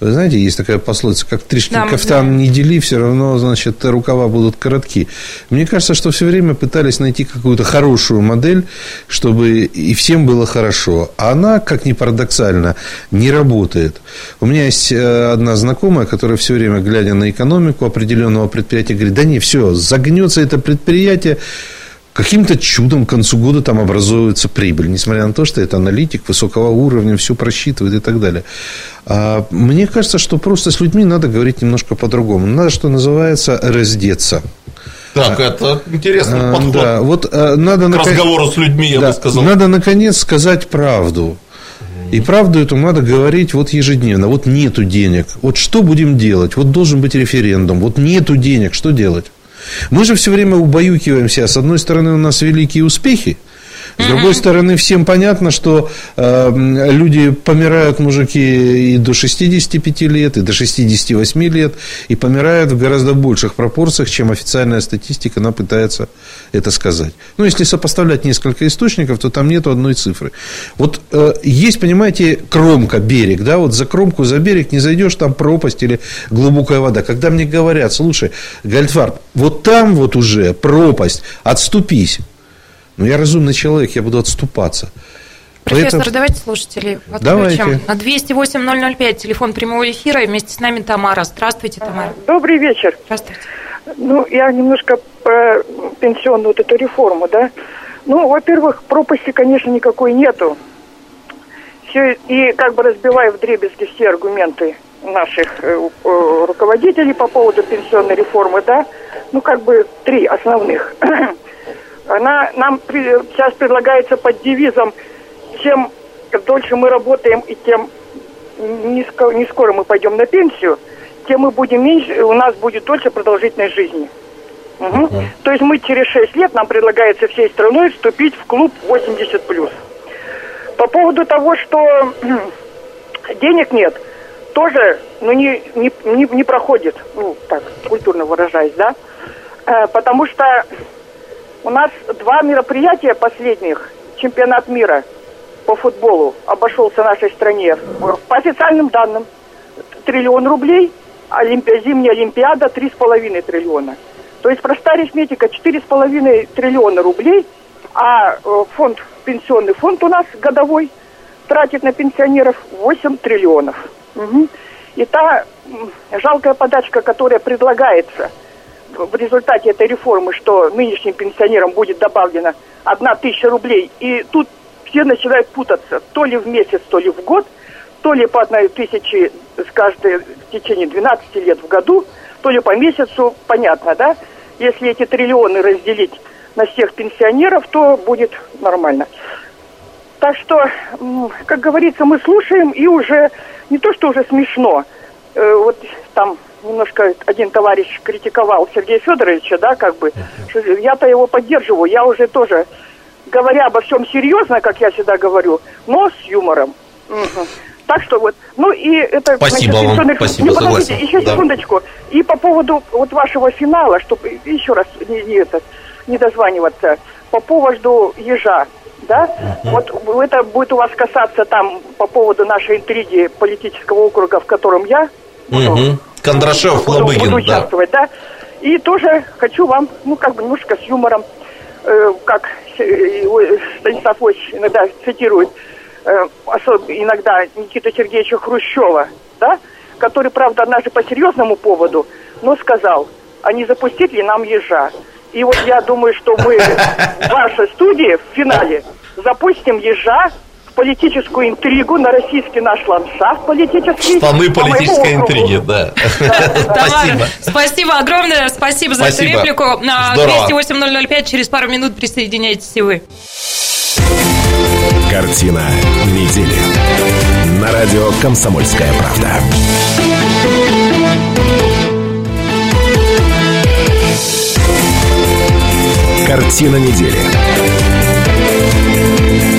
Вы знаете, есть такая пословица, как тришки Да, кафтан знаем. не дели, все равно, значит, рукава будут коротки. Мне кажется, что все время пытались найти какую-то хорошую модель, чтобы и всем было хорошо. А она, как ни парадоксально, не работает. У меня есть э, одна знакомая, которая все время, глядя на экономику определенного предприятия, говорит, да не, все, загнется это предприятие, каким-то чудом к концу года там образуется прибыль, несмотря на то, что это аналитик высокого уровня, все просчитывает и так далее. А мне кажется, что просто с людьми надо говорить немножко по-другому. Надо, что называется, раздеться. Так, это интересный А, подход Да, вот а, надо... к наконец- разговору с людьми, я да, бы сказал. Надо, наконец, сказать правду. И правду эту надо говорить вот ежедневно. Вот нету денег. Вот что будем делать? Вот должен быть референдум. Вот нету денег. Что делать? Мы же все время убаюкиваемся. С одной стороны, у нас великие успехи. С другой стороны, всем понятно, что э, люди помирают, мужики, и до 65 лет, и до 68 лет, и помирают в гораздо больших пропорциях, чем официальная статистика, она пытается это сказать. Ну, если сопоставлять несколько источников, то там нету одной цифры. Вот э, есть, понимаете, кромка, берег, да, вот за кромку, за берег не зайдешь, там пропасть или глубокая вода. Когда мне говорят, слушай, Гольдфарб, вот там вот уже пропасть, отступись. Ну, я разумный человек, я буду отступаться. Профессор, Поэтому- давайте слушателей Давайте. подключим. На 208-005, телефон прямого эфира, и вместе с нами Тамара. Здравствуйте, Тамара. Добрый вечер. Здравствуйте. Ну, я немножко про пенсионную вот эту реформу, да. Ну, во-первых, пропасти, конечно, никакой нету. Все, и как бы разбивая в дребезги все аргументы наших э, э, руководителей по поводу пенсионной реформы, да, ну, как бы три основных. Она нам при- сейчас предлагается под девизом чем дольше мы работаем и тем не, ско- не скоро мы пойдем на пенсию, тем мы будем меньше, у нас будет дольше продолжительной жизни. Мгм. То есть мы через 6 лет, нам предлагается всей страной вступить в клуб 80+. По поводу того, что денег нет, тоже ну, не, не, не, не проходит, ну, так, культурно выражаясь, да, Э, потому что у нас два мероприятия последних, чемпионат мира по футболу обошелся нашей стране, по официальным данным, триллион рублей, Олимпи- зимняя Олимпиада 3,5 триллиона. То есть простая арифметика 4,5 триллиона рублей, а э, фонд, пенсионный фонд у нас годовой тратит на пенсионеров 8 триллионов. Мгм. И та жалкая подачка, которая предлагается в результате этой реформы, что нынешним пенсионерам будет добавлено одна тысяча рублей, и тут все начинают путаться, то ли в месяц, то ли в год, то ли по одной тысяче с каждой в течение 12 лет в году, то ли по месяцу, понятно, да? Если эти триллионы разделить на всех пенсионеров, то будет нормально. Так что, как говорится, мы слушаем и уже не то, что уже смешно. Э, вот там немножко один товарищ критиковал Сергея Федоровича, да, как бы. Я-то его поддерживаю. Я уже тоже, говоря обо всем серьезно, как я всегда говорю, но с юмором. Мгм. Так что вот, ну и это... Спасибо насчет вам, спасибо, Не, подождите, согласен, еще да. секундочку. И по поводу вот вашего финала, чтобы еще раз не, не этот, не дозваниваться, по поводу ежа, да? Вот это будет у вас касаться там по поводу нашей интриги политического округа, в котором я Мгм. Кондрашев, буду- Лобыгин, буду да. участвовать, да. И тоже хочу вам, ну, как бы немножко с юмором, э, как э, ой, Станислав Ильич иногда цитирует, э, особ- иногда Никита Сергеевича Хрущева, да, который, правда, однажды по серьезному поводу, но сказал, а не запустить ли нам ежа? И вот я думаю, что мы в вашей студии в финале запустим ежа политическую интригу на российский наш ландшафт политический. Штаны политической интриги, да. Спасибо. спасибо огромное, спасибо за Спасибо. эту реплику. На Здорово. 208-005 через пару минут присоединяйтесь и вы. Картина недели. На радио «Комсомольская правда». Картина недели.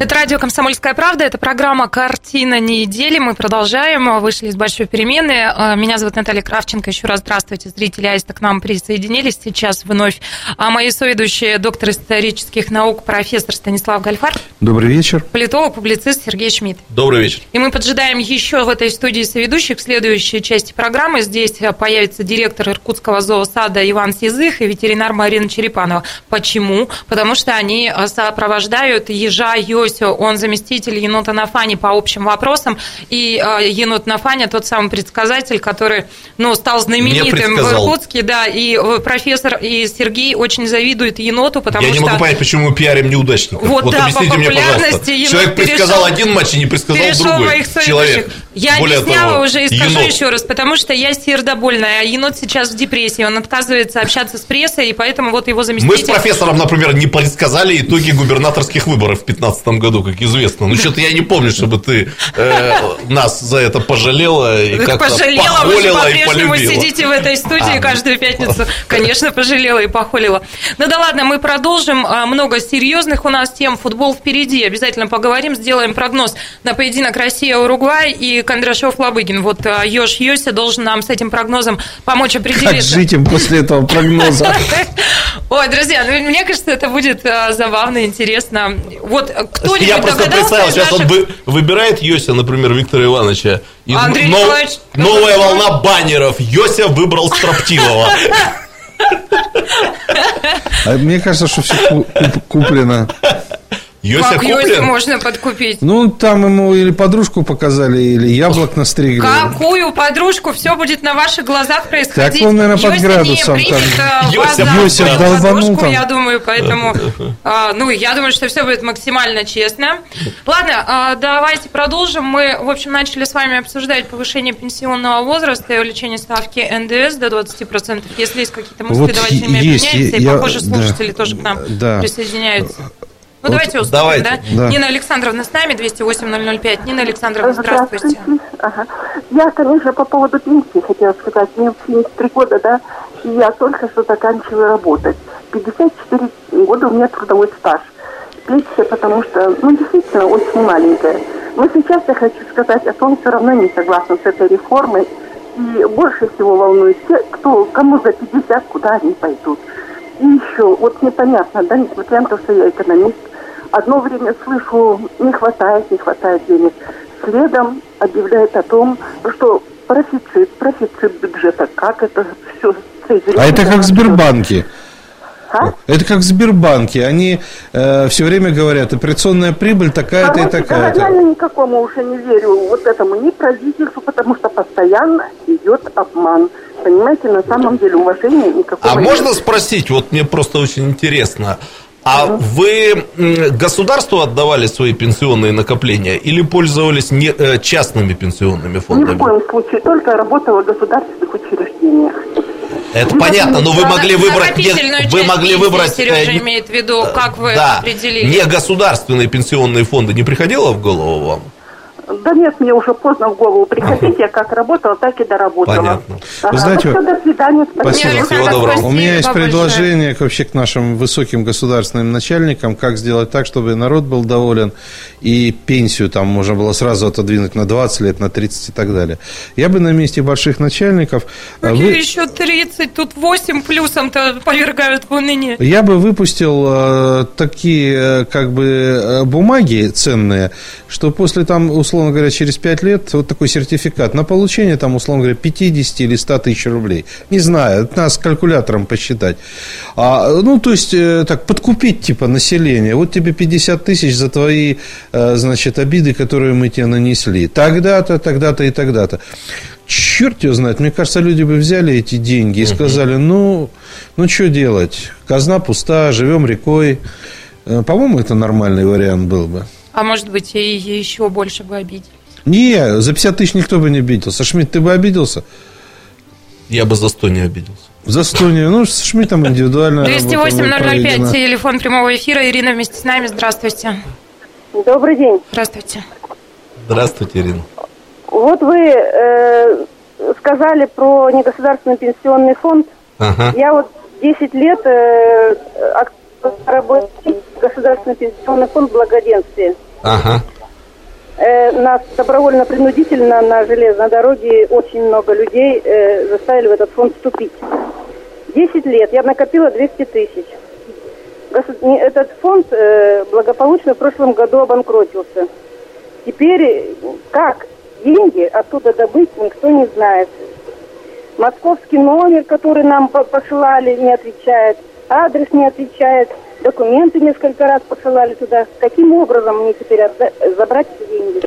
Это радио «Комсомольская правда», это программа «Картина недели». Мы продолжаем, вышли из большой перемены. А, Меня зовут Наталья Кравченко. Еще раз здравствуйте, зрители Аиста к нам присоединились сейчас вновь. А мои соведущие, доктор исторических наук, профессор Станислав Гальфар, Добрый вечер. политолог, публицист Сергей Шмидт. Добрый вечер. И мы поджидаем еще в этой студии соведущих в следующей части программы. Здесь появится директор Иркутского зоосада Иван Сизых и ветеринар Марина Черепанова. Почему? Потому что они а, сопровождают ежа Йосю. Он заместитель енота Нафани по общим вопросам. И а, енот Нафаня тот самый предсказатель, который ну, стал знаменитым в. Иркутске. Да, и профессор и Сергей очень завидуют еноту, потому я что... не могу понять, почему мы пиарим неудачников. Вот да, объясните по мне, пожалуйста. Человек предсказал перешел- один матч и не предсказал другой человек. Я Более объясняла того, уже и скажу енот. еще раз, потому что я сердобольная, а енот сейчас в депрессии, он отказывается общаться с прессой, и поэтому вот его Мы с заместитель... профессором, например, не предсказали итоги губернаторских выборов в 2015 году, как известно. Ну, что-то я не помню, чтобы ты э, нас за это пожалела и как-то пожалела, вы же по-прежнему сидите в этой студии А. каждую пятницу. Конечно, пожалела и похвалила. Ну да ладно, мы продолжим. А, Много серьезных у нас тем. Футбол впереди. Обязательно поговорим, сделаем прогноз на поединок Россия-Уругвай и Кондрашов-Лобыгин. Вот а, Ёж Йося должен нам с этим прогнозом помочь Как определиться. жить им после этого прогноза? Ой, друзья, ну, мне кажется, это будет а, забавно, интересно. Вот а, кто-нибудь Я просто представил, сейчас он выбирает Йося, например, Виктора Ивановича. И Андрей Николаевич, новая волна баннеров. Йося выбрал Строптивого. А мне кажется, что все куплено. Йося Как куплен? можно подкупить? Ну, там ему или подружку показали, или яблок настригли. Какую подружку? Все будет на ваших глазах происходить. Так он, наверное, под Йося градусом не примет, там. Йося Йося свою долбанул подружку, там. я думаю, поэтому, а, ну, я думаю, что все будет максимально честно. Ладно, а, давайте продолжим. Мы, в общем, начали с вами обсуждать повышение пенсионного возраста и увеличение ставки НДС до 20%. Если есть какие-то мысли, Вот давайте ими обменяемся. И, я- похоже, да, слушатели тоже к нам да. присоединяются. Ну, Вот давайте уступим, давайте. да? Да. Нина Александровна с нами, 208-005. Нина Александровна, здравствуйте. Ага. Я, конечно, по поводу пенсии хотела сказать. Мне 73 года, да, и я только что заканчиваю работать. 54 года у меня трудовой стаж. Пенсия, потому что, ну, действительно, очень маленькая. Но сейчас я хочу сказать о том, все равно не согласна с этой реформой. И больше всего волнует те, кто, кому за 50, куда они пойдут. И еще, вот непонятно, да, несмотря на то, что я экономист, одно время слышу, не хватает, не хватает денег. Следом объявляет о том, что профицит, профицит бюджета. Как это все А это как в Сбербанке. А? Это как в Сбербанке. Они все время говорят, операционная прибыль такая-то и Короче такая-то. говоря, я никакому уже не верю вот этому, ни правительству, потому что постоянно идет обман. Понимаете, на самом деле уважения никакого А нет. можно спросить, вот мне просто очень интересно, а вы государству отдавали свои пенсионные накопления или пользовались не, э, частными пенсионными Ни в фондами? коем случае, только работала в государственных учреждениях. Это понятно, но вы могли выбрать, не- Накопительную вы могли пенсии выбрать, Сережа э, не- имеет в виду, как вы да, определили. не государственные пенсионные фонды. Не приходило в голову вам? Да нет, мне уже поздно в голову приходить. Я как работала, так и доработала. Понятно. Ага, Вы знаете, ну всё, до свидания. Спасибо. Александровна, Всего доброго. спасибо У меня есть предложение к, вообще к нашим высоким государственным начальникам, как сделать так, чтобы народ был доволен, и пенсию там можно было сразу отодвинуть на 20 лет, на 30 и так далее. Я бы на месте больших начальников... а, Какие вы- еще 30? Тут 8 плюсом-то повергают в уныние. Я бы выпустил э, такие, э, как бы, э, бумаги ценные, что после, там, условно говоря, через 5 лет вот такой сертификат на получение, там, условно говоря, 50 или 100 тысяч рублей. Не знаю, это надо с калькулятором посчитать. А, ну, то есть, э, так, подкупить, типа, население. Вот тебе 50 тысяч за твои, э, значит, обиды, которые мы тебе нанесли. Тогда-то, тогда-то и тогда-то. Черт его знает, мне кажется, люди бы взяли эти деньги и сказали, ну, ну что делать, казна пуста, живем рекой. Э, По-моему, это нормальный вариант был бы. А может быть, и еще больше бы обидели. Не, за 50 тысяч никто бы не обиделся. Шмидт, ты бы обиделся? Я бы за 100 не обиделся. За 100 не. Ну, с Шмидтом индивидуально 208-005, телефон прямого эфира. Ирина вместе с нами. Здравствуйте. Добрый день. Здравствуйте. Здравствуйте, Ирина. Вот вы э, сказали про негосударственный пенсионный фонд. Ага. Я вот 10 лет э, в Государственный пенсионный фонд благоденствия. Ага. Э, нас добровольно-принудительно на железной дороге очень много людей э, заставили в этот фонд вступить. 10 лет я накопила 200 тысяч. Этот фонд э, благополучно в прошлом году обанкротился. Теперь э, как деньги оттуда добыть, никто не знает. Московский номер, который нам по- посылали, не отвечает. Адрес не отвечает. Документы несколько раз посылали туда. Каким образом мне теперь отда- забрать эти деньги?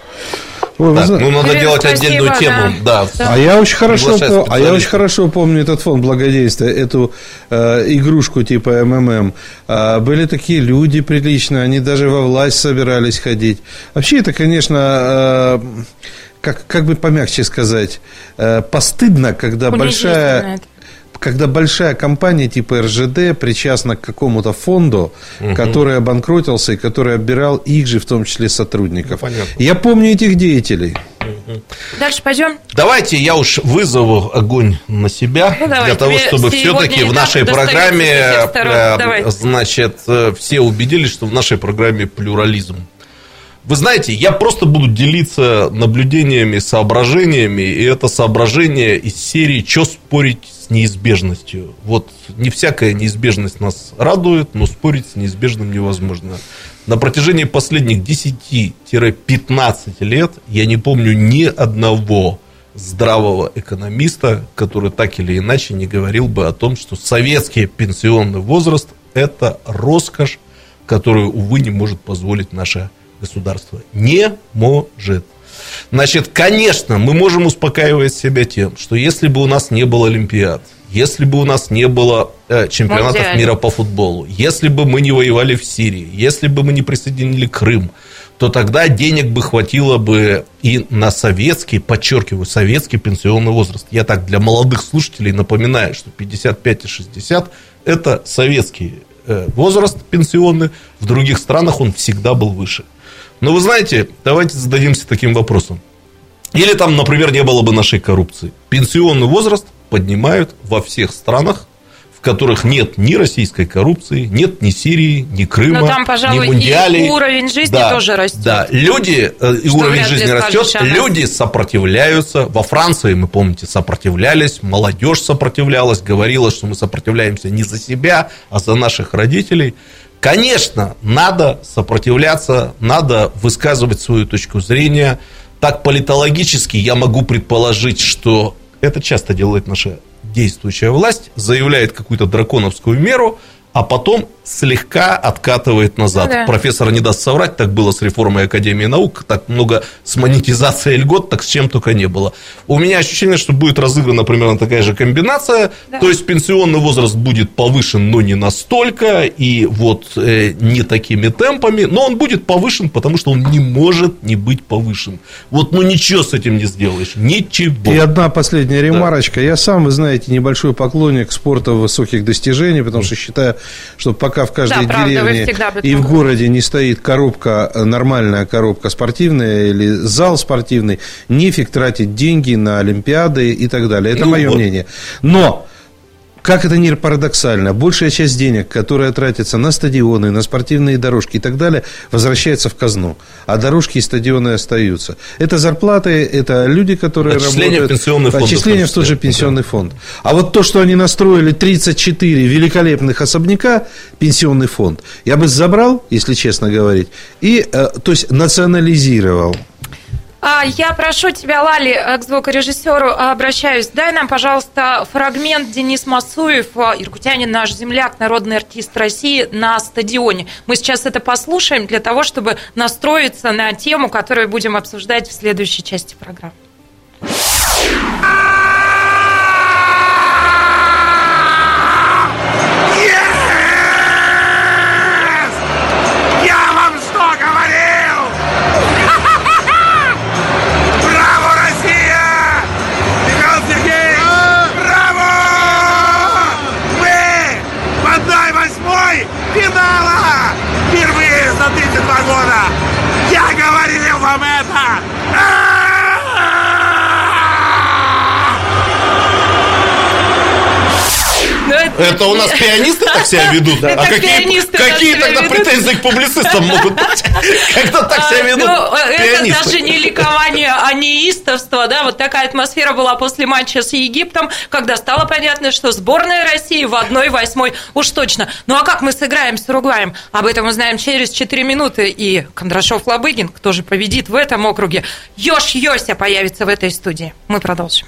Ой, Так, ну надо Ирина, делать спасибо, отдельную тему. Да. А я очень хорошо, а я очень хорошо помню этот фонд благодействия, эту э, игрушку типа МММ. А, были такие люди приличные, они даже во власть собирались ходить. Вообще это, конечно, э, как, как бы помягче сказать, э, постыдно, когда большая это. Когда большая компания типа РЖД причастна к какому-то фонду, который обанкротился и который обирал их же, в том числе сотрудников. Ну, понятно. Я помню этих деятелей. Дальше пойдем. Давайте я уж вызову огонь на себя Ну, давай, для того, чтобы все-таки в нашей программе, э, значит, э, все убедились, что в нашей программе плюрализм. Вы знаете, я просто буду делиться наблюдениями, соображениями, и это соображение из серии «Че спорить с неизбежностью?». Вот не всякая неизбежность нас радует, но спорить с неизбежным невозможно. На протяжении последних 10-15 лет я не помню ни одного здравого экономиста, который так или иначе не говорил бы о том, что советский пенсионный возраст – это роскошь, которую, увы, не может позволить наше государство. Не может. Значит, конечно, мы можем успокаивать себя тем, что если бы у нас не было Олимпиад, если бы у нас не было э, чемпионатов Мундиаль. мира по футболу, если бы мы не воевали в Сирии, если бы мы не присоединили Крым, то тогда денег бы хватило бы и на советский, подчеркиваю, советский пенсионный возраст. Я так для молодых слушателей напоминаю, что 55 и 60 – это советский э, возраст пенсионный, в других странах он всегда был выше. Но вы знаете, давайте зададимся таким вопросом. Или там, например, не было бы нашей коррупции. Пенсионный возраст поднимают во всех странах, в которых нет ни российской коррупции, нет ни Сирии, ни Крыма, Но там, пожалуй, ни Мундиалей. и уровень жизни Да, тоже растет. Да, люди, э, и Что уровень жизни растет, люди сопротивляются. Во Франции, мы помните, сопротивлялись, молодежь сопротивлялась, говорила, что мы сопротивляемся не за себя, а за наших родителей. Конечно, надо сопротивляться, надо высказывать свою точку зрения. Так политологически я могу предположить, что это часто делает наша действующая власть, заявляет какую-то драконовскую меру, а потом слегка откатывает назад. Да. Профессор не даст соврать, так было с реформой Академии наук, так много с монетизацией льгот, так с чем только не было. У меня ощущение, что будет разыграна примерно такая же комбинация, Да. то есть пенсионный возраст будет повышен, но не настолько, и вот э, не такими темпами, но он будет повышен, потому что он не может не быть повышен. Вот ну ничего с этим не сделаешь, ничего. И одна последняя ремарочка. Я сам, вы знаете, небольшой поклонник спорта высоких достижений, потому что считаю, что пока в каждой Да, правда, деревне этом и в городе не стоит коробка, э, нормальная коробка спортивная или зал спортивный, нефиг тратить деньги на Олимпиады и так далее. Это Ну мое вот. мнение. Но как это ни парадоксально, большая часть денег, которая тратится на стадионы, на спортивные дорожки и так далее, возвращается в казну. А дорожки и стадионы остаются. Это зарплаты, это люди, которые Отчисления в работают. пенсионный фонд, Отчисления в в тот же пенсионный фонд. А вот то, что они настроили 34 великолепных особняка, пенсионный фонд, я бы забрал, если честно говорить, и, э, то есть, национализировал. А, я прошу тебя, Лали, э, к звукорежиссеру обращаюсь. Дай нам, пожалуйста, фрагмент Денис Масуев, э, иркутянин, наш земляк, народный артист России на стадионе. Мы сейчас это послушаем для того, чтобы настроиться на тему, которую будем обсуждать в следующей части программы. Это Это у нас пианисты так себя ведут? Это А какие, тогда претензии к публицистам могут быть? Когда так себя А, ведут ну, это пианисты? даже не ликование, а неистовство, да, вот такая атмосфера была после матча с Египтом, когда стало понятно, что сборная России в 1-8 уж точно. Ну а как мы сыграем с Уругваем? Об этом узнаем через 4 минуты, и Кондрашов-Лобыгин, кто же победит в этом округе, Ёж Йося появится в этой студии. Мы продолжим.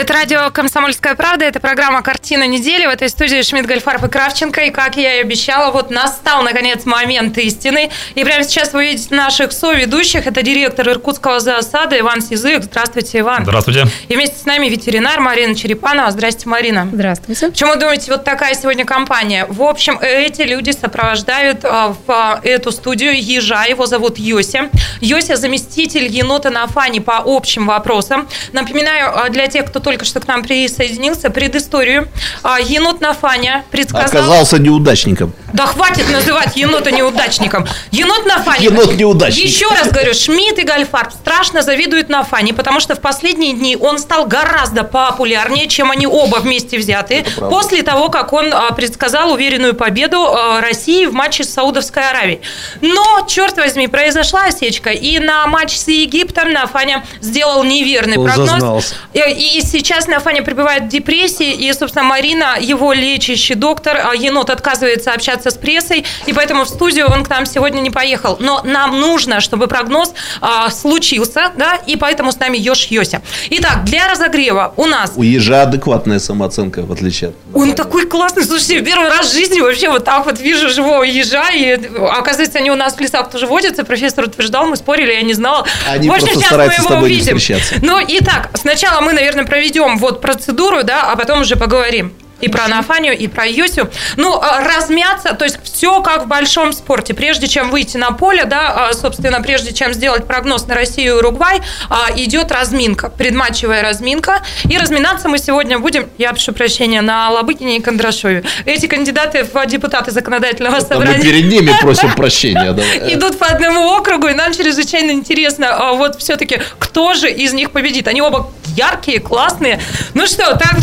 Это радио «Комсомольская правда», это программа «Картина недели». В этой студии Шмидт, Гольфарб и Кравченко. И, как я и обещала, вот настал, наконец, момент истины. И прямо сейчас вы видите наших соведущих. Это директор Иркутского зоосада Иван Сизык. Здравствуйте, Иван. Здравствуйте. И вместе с нами ветеринар Марина Черепанова. Здрасте, Марина. Здравствуйте. Почему думаете, вот такая сегодня компания? В общем, эти люди сопровождают а, в а, эту студию ежа, его зовут Йося. Йося – заместитель енота на Афане по общим вопросам. Напоминаю, а, для тех, кто только что к нам присоединился, предысторию. А, Енот Нафаня предсказал... Оказался неудачником. Да хватит называть енота неудачником. Енот Нафаня. Енот неудачник. Еще раз говорю, Шмидт и Гальфарб страшно завидуют Нафане, потому что в последние дни он стал гораздо популярнее, чем они оба вместе взяты, после того, как он а, предсказал уверенную победу а, России в матче с Саудовской Аравией. Но, черт возьми, произошла осечка, и на матч с Египтом Нафаня сделал неверный Он прогноз. зазнался. И, и сейчас Нафаня пребывает в депрессии, и, собственно, Марина, его лечащий доктор, а, енот отказывается общаться с прессой, и поэтому в студию он к нам сегодня не поехал. Но нам нужно, чтобы прогноз а, случился, да, и поэтому с нами Ёж Йося. Итак, для разогрева у нас У ежа адекватная самооценка, в отличие от... он такой классный. Слушайте, первый раз в жизни вообще вот так вот вижу живого ежа. И оказывается, они у нас в лесах тоже водятся. Профессор утверждал, мы спорили, я не знала. Они общем, просто стараются с тобой не увидим. встречаться. Ну, итак, сначала мы, наверное, проведем вот процедуру, да, а потом уже поговорим. И про Анафанию, и про Йосю. Ну, а, размяться, то есть все как в большом спорте. Прежде чем выйти на поле, да, а, собственно, прежде чем сделать прогноз на Россию и Уругвай, а, идет разминка, предматчевая разминка. И разминаться мы сегодня будем, я прошу прощения, на Лобыкине и Кондрашове. Эти кандидаты в депутаты законодательного А мы собрания перед ними просим прощения. идут по одному округу, и нам чрезвычайно интересно, вот все-таки, кто же из них победит. Они оба яркие, классные. Ну что, так,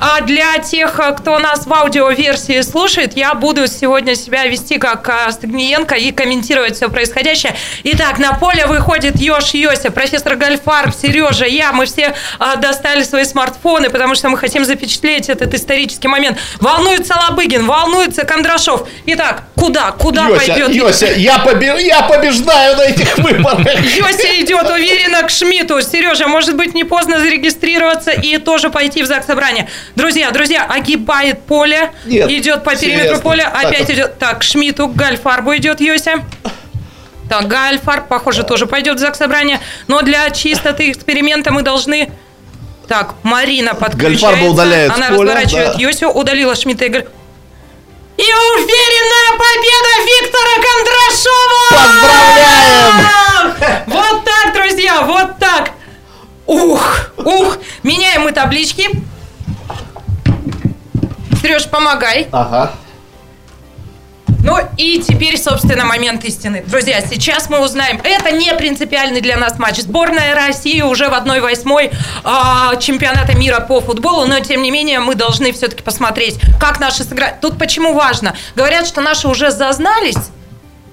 а для тех, а, кто нас в аудиоверсии слушает, я буду сегодня себя вести как а, Стагниенко и комментировать все происходящее. Итак, на поле выходит Ёж Йося, профессор Гальфарб, Сережа, я. Мы все а, достали свои смартфоны, потому что мы хотим запечатлеть этот исторический момент. Волнуется Лобыгин, волнуется Кондрашов. Итак, куда? Куда Йося, пойдет? Йося, я, побе- я побеждаю на этих выборах. Йося идет уверенно к Шмидту. Сережа, может быть, не поздно зарегистрироваться и тоже пойти в ЗАГС собрание. Друзья, друзья, огибает поле, Нет, идет по периметру серьезно. поля, Так. опять идет. Так, Шмидту, Гальфарбу идет Йося. Так, Гальфарб, похоже, тоже пойдет в ЗАГС собрание. Но для чистоты эксперимента мы должны... Так, Марина подключается. Гальфарба удаляет Она поля, разворачивает да. Йосю, удалила Шмидта и Галь... И уверенная победа Виктора Кондрашова! Поздравляем! Вот так, друзья, вот так. Ух, ух. Меняем мы таблички. Сереж, помогай. Ага. Ну и теперь, собственно, момент истины. Друзья, сейчас мы узнаем, это не принципиальный для нас матч. Сборная России уже в 1-8 а, чемпионата мира по футболу, но тем не менее мы должны все-таки посмотреть, как наши сыграют. Тут почему важно? Говорят, что наши уже зазнались,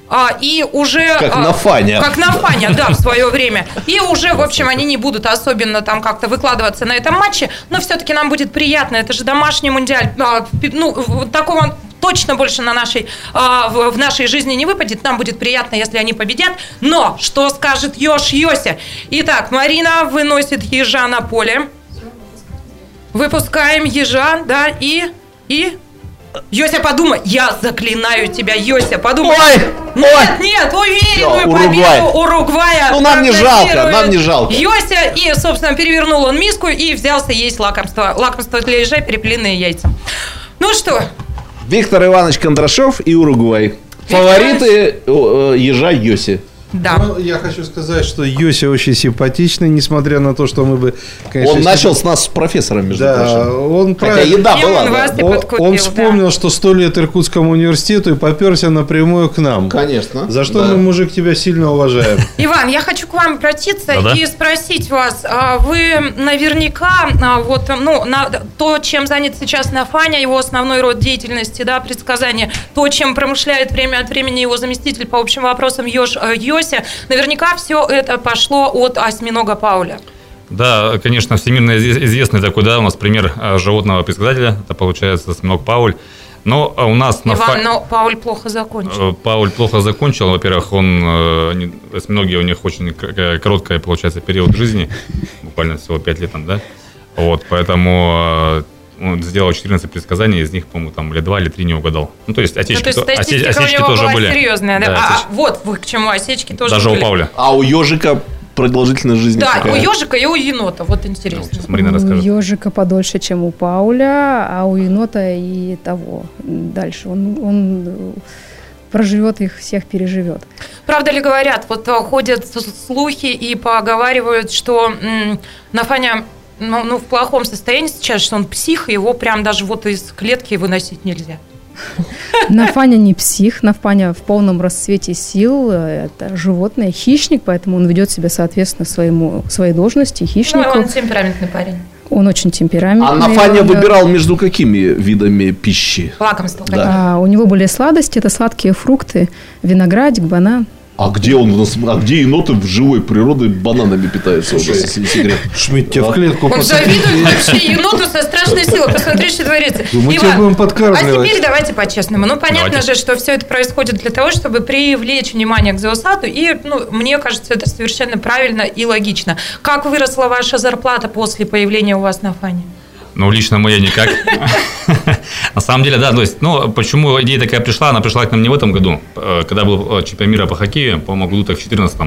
а, и уже... Как а, на Фане. Как на Фане, да, в свое время. И уже, в общем, они не будут особенно там как-то выкладываться на этом матче, но все-таки нам будет приятно. Это же домашний мундиаль. А, Ну, вот такого точно больше на нашей, а, в, в нашей жизни не выпадет. Нам будет приятно, если они победят. Но что скажет Ёж Йося? Итак, Марина выносит ежа на поле. Выпускаем ежа, да, и... И... Йося, подумай, я заклинаю тебя, Йося, подумай. Ой, Нет, ой. нет, уверенную Всё, Уругвай. победу Уругвая. Ну, нам не жалко, нам не жалко. Йося, и, собственно, перевернул он миску и взялся есть лакомство. Лакомство для ежа, перепелиные яйца. Ну что, Виктор Иванович Кондрашов и Уругвай. Фавориты э, э, ежа Йоси. Да. Ну, я хочу сказать, что Йося очень симпатичный, несмотря на то, что мы бы, конечно... Он начал с нас с профессором, между Да, прочим. он Хотя правильно- еда И была, он да. Он, подкупил, он да. вспомнил, что сто лет Иркутскому университету и поперся напрямую к нам. Конечно. За что Да. мы, мужик, тебя сильно уважаем. Иван, я хочу к вам обратиться Да-да. и спросить вас. а, Вы наверняка, а, вот, ну, на, то, чем занят сейчас Нафаня, его основной род деятельности, да, предсказания, то, чем промышляет время от времени его заместитель по общим вопросам Ёж, э, Йося, наверняка все это пошло от осьминога Пауля. Да, конечно, всемирно изв- известный такой, да, у нас пример э, животного предсказателя, это получается осьминог Пауль. Но э, у нас на Иван, фа- но Пауль плохо закончил. Э, Пауль плохо закончил. Во-первых, он э, осьминоги у них очень короткая получается период жизни, буквально всего 5 лет там, да. Вот, поэтому э, он сделал 14 предсказаний, из них, по-моему, там или 2, или 3 не угадал. Ну, то есть Ну, осечки, то есть осе- у осечки него тоже была были. серьезная. Да? Да, А, осечки. вот вы к чему осечки тоже Даже были. у Пауля. А у ежика продолжительность жизни Да, какая? у ежика и у енота. Вот интересно. Сейчас Марина У расскажет. ежика подольше, чем у Пауля, а у енота и того дальше. Он, он проживет их всех, переживет. Правда ли говорят, вот ходят слухи и поговаривают, что м, Нафаня ну, ну, в плохом состоянии сейчас, что он псих, и его прям даже вот из клетки выносить нельзя. Нафаня не псих, Нафаня в полном расцвете сил, это животное, хищник, поэтому он ведет себя соответственно своему, своей должности, Ну, хищнику. он темпераментный парень. Он очень темпераментный. А Нафаня выбирал между какими видами пищи? Лакомство. Да. а, у него были сладости, это сладкие фрукты, виноградик, банан. А где он у нас, а где еноты в живой природе бананами питаются? у нас, если не секрет? Шмидт, тебя в клетку Он завидует вообще еноту со страшной силой. Посмотри, что творится. Мы тебя Иван, будем а теперь давайте по-честному. Ну, понятно Давайте. же, что все это происходит для того, чтобы привлечь внимание к Зоосату. И, ну, мне кажется, это совершенно правильно и логично. Как выросла ваша зарплата после появления у вас на фане? Ну, лично моя никак. На самом деле, да, то есть, ну, почему идея такая пришла? Она пришла к нам не в этом году, э, когда был э, чемпионат мира по хоккею, по-моему, году так в 2014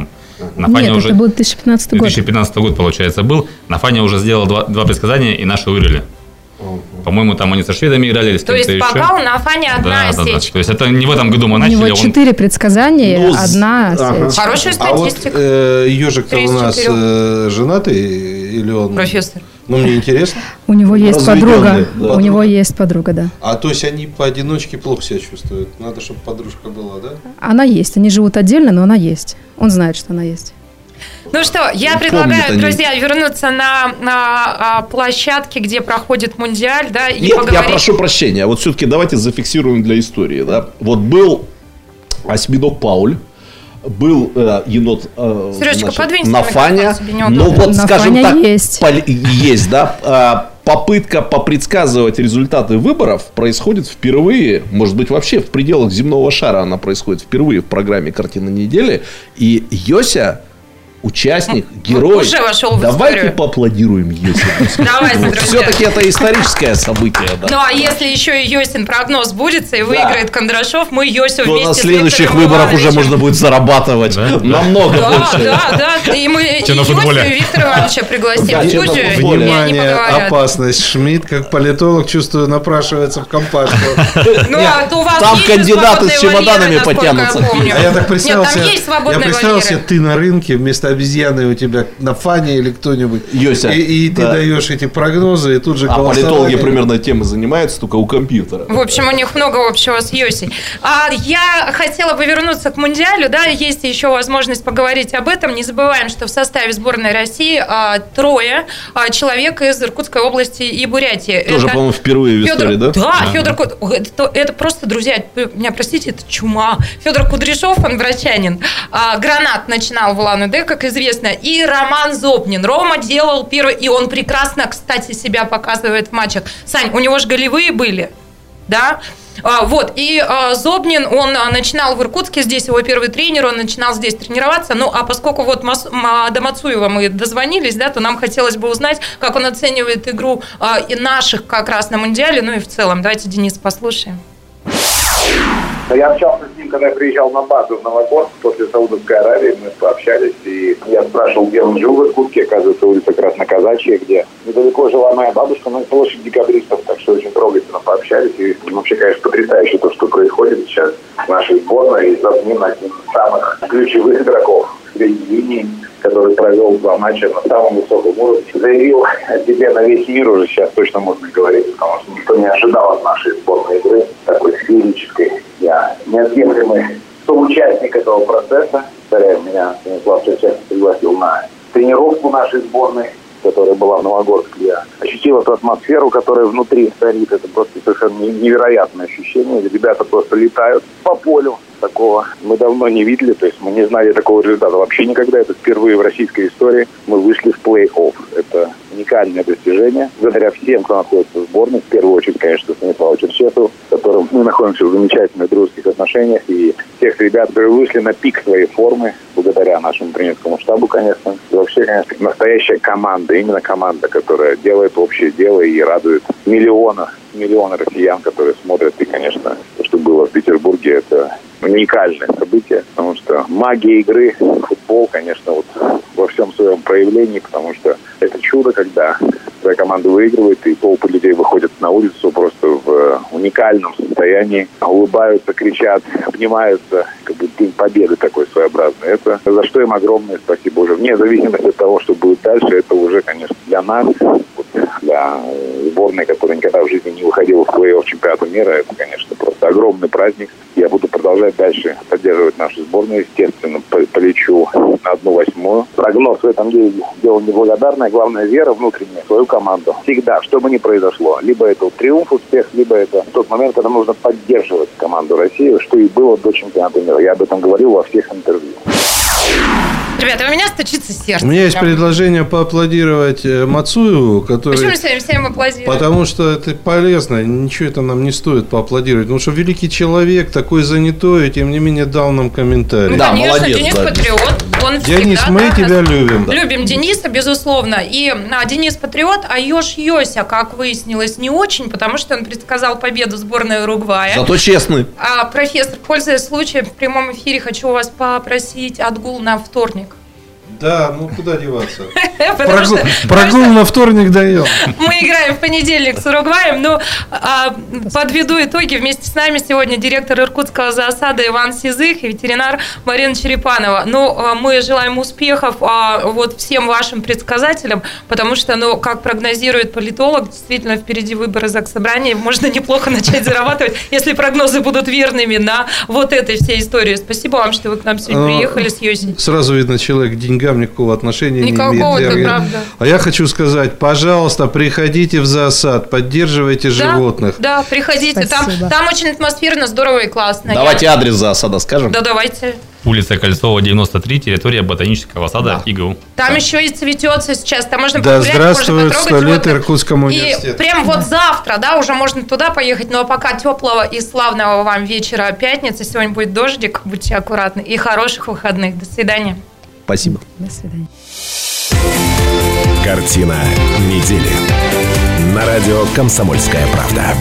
На Фане Нет, уже это был 2015 год. 2015 год, получается, был. На Фане уже сделал два, два предсказания, и наши выиграли. По-моему, там они со шведами играли или с То есть кем-то пока еще. у Нафани одна Да, да, да. осечка. То есть это не в этом году мы У начали. него он- четыре предсказания, Ну, одна ага. осечка. Хорошая А вот статистика. ежик-то у нас э, женатый или он? Профессор. Ну, мне интересно. У него есть подруга. да. У него есть подруга, да. А то есть они поодиночке плохо себя чувствуют. Надо, чтобы подружка была, да? Она есть. Они живут отдельно, но она есть. Он знает, что она есть. Ну что, я Помнят предлагаю, они. друзья, вернуться на, на, а, площадке, где проходит Мундиаль, да, и Нет, я поговорить. прошу прощения. Вот все-таки давайте зафиксируем для истории. Да? Вот был осьминог Пауль, был э, енот э, Сережечка, микрофон, себе неудобно. Ну вот, Нафаня скажем так, есть. пол- есть, да. А, попытка попредсказывать результаты выборов происходит впервые, может быть, вообще в пределах земного шара она происходит впервые в программе «Картина недели». И Йося участник, герой. уже вошел в Давайте историю. поаплодируем. Давайте, друзья. Все-таки это историческое событие, да. Ну, а если еще и Йосин прогноз сбудется и выиграет Кондрашов, мы Йосю То вместе на следующих выборах уже можно будет зарабатывать намного Да, больше. да, да. И мы и Йосю, и Виктора Ивановича пригласим Да, в студию, Внимание, опасность. Шмидт, как политолог, чувствую, напрашивается в компашку. Ну, а то у вас там кандидаты с чемоданами потянутся. А я так Нет, представил там себе, есть я свободные представил себе, вольеры. ты на рынке, вместо обезьяны у тебя на фане или кто-нибудь. Йося, И, и ты да. даешь эти прогнозы, и тут же А политологи примерно темы занимаются, только у компьютера. В общем, у них много общего с Йосей. А я хотела бы вернуться к Мундиалю, да, есть еще возможность поговорить об этом. Не забываем, что в составе сборной России а, трое а, человек из Иркутской области и Бурятии. Тоже, Это по-моему, впервые в Федор- истории, да? Да, Федор Куд- это, это просто, друзья, меня простите, это чума. Федор Кудряшов, он врачанин. А, Гранат начинал в Улан-Удэ, как известно, и Роман Зобнин. Рома делал первый, и он прекрасно, кстати, себя показывает в матчах. Сань, у него же голевые были, да? А, Вот, и а, Зобнин, он а, начинал в Иркутске, здесь его первый тренер, он начинал здесь тренироваться, ну, а поскольку вот до Мацуева мы дозвонились, да, то нам хотелось бы узнать, как он оценивает игру и наших как раз на Мундиале, ну и в целом. Давайте, Денис, послушаем. Но я общался с ним, когда я приезжал на базу в Новогорск после Саудовской Аравии, мы пообщались, и я спрашивал, где он жил в Иркутске, оказывается, улица Красноказачья, где недалеко жила моя бабушка, на площадь декабристов, так что очень трогательно пообщались, и вообще, конечно, потрясающе то, что происходит сейчас в нашей сборной, и Завнин один из самых ключевых игроков средней линии, который провел два матча на самом высоком уровне. Заявил о себе на весь мир уже сейчас точно можно говорить, потому что никто не ожидал от нашей сборной игры такой сферической. Я неотъемлемый соучастник этого процесса. Повторяю, меня Станислав Шевченко пригласил на тренировку нашей сборной которая была в Новогорске, я ощутил эту атмосферу, которая внутри царит. Это просто совершенно невероятное ощущение. Ребята просто летают по полю. Такого мы давно не видели, то есть мы не знали такого результата вообще никогда. Это впервые в российской истории мы вышли в плей-офф. Это уникальное достижение. Благодаря всем, кто находится в сборной, в первую очередь, конечно, Станиславу Черчесову, с которым мы находимся в замечательных дружеских отношениях, и тех ребят, которые вышли на пик своей формы, благодаря нашему тренерскому штабу, конечно. И вообще, конечно, настоящая команда, именно команда, которая делает общее дело и радует миллионы, миллионы россиян, которые смотрят. И, конечно, то, что было в Петербурге, это уникальное событие, потому что магия игры, футбол, конечно, вот во всем своем проявлении, потому что это чудо, когда твоя команда выигрывает, и толпы людей выходят на улицу просто в уникальном состоянии, улыбаются, кричат, обнимаются, как бы день победы такой своеобразный. Это за что им огромное спасибо уже. Вне зависимости от того, что будет дальше, это уже, конечно, для нас, для сборной, которая никогда в жизни не выходила в плей-офф чемпионата мира, это, конечно, просто огромный праздник. Я буду продолжать дальше поддерживать нашу сборную. Естественно, полечу на одну восьмую. Прогноз в этом деле дело неблагодарное. Главное, вера внутренняя в свою команду. Всегда, что бы ни произошло. Либо это триумф, успех, либо это тот момент, когда нужно поддерживать команду России, что и было до чемпионата мира. Я об этом говорил во всех интервью. Ребята, у меня стучится сердце. У меня есть прям. предложение поаплодировать э, Мацуеву, который... Почему всем, всем аплодируют? Потому что это полезно, ничего это нам не стоит поаплодировать. Потому что великий человек, такой занятой, и тем не менее дал нам комментарий. Ну, конечно, Денис Патриот. Он Денис, всегда, мы да, тебя любим. да. Любим Дениса, безусловно. И а, Денис Патриот, а Ёж Йося, как выяснилось, не очень, потому что он предсказал победу сборной Уругвая. Зато честный. А, профессор, пользуясь случаем, в прямом эфире хочу вас попросить отгул на вторник. Да, ну куда деваться? Прогул, что- прогул на вторник даем. Мы играем в понедельник с Уругваем, но а, подведу итоги. Вместе с нами сегодня директор Иркутского зоосада Иван Сизых и ветеринар Марина Черепанова. Ну, а, мы желаем успехов а, вот всем вашим предсказателям, потому что, ну, как прогнозирует политолог, действительно впереди выборы Заксобрания, можно неплохо начать зарабатывать, если прогнозы будут верными на вот этой всей истории. Спасибо вам, что вы к нам сегодня приехали с Йоси. Сразу видно, человек к деньгам никакого отношения Никакого, не имеет. это Я- правда. А я хочу сказать, пожалуйста, приходите в зоосад, поддерживайте животных. Да, приходите. Там, Спасибо. там очень атмосферно, здорово и классно. Давайте Я- адрес за осада скажем. Да, давайте. Улица Кольцова, 93, территория ботанического сада ИГУ. Там еще и цветется сейчас, там можно Да погулять, здравствует можно сто потрогать лет. Иркутскому И университету. прям вот завтра, да, уже можно туда поехать, но пока теплого и славного вам вечера пятницы. Сегодня будет дождик, будьте аккуратны. И хороших выходных. До свидания. Спасибо. До свидания. Картина недели. На радио «Комсомольская правда».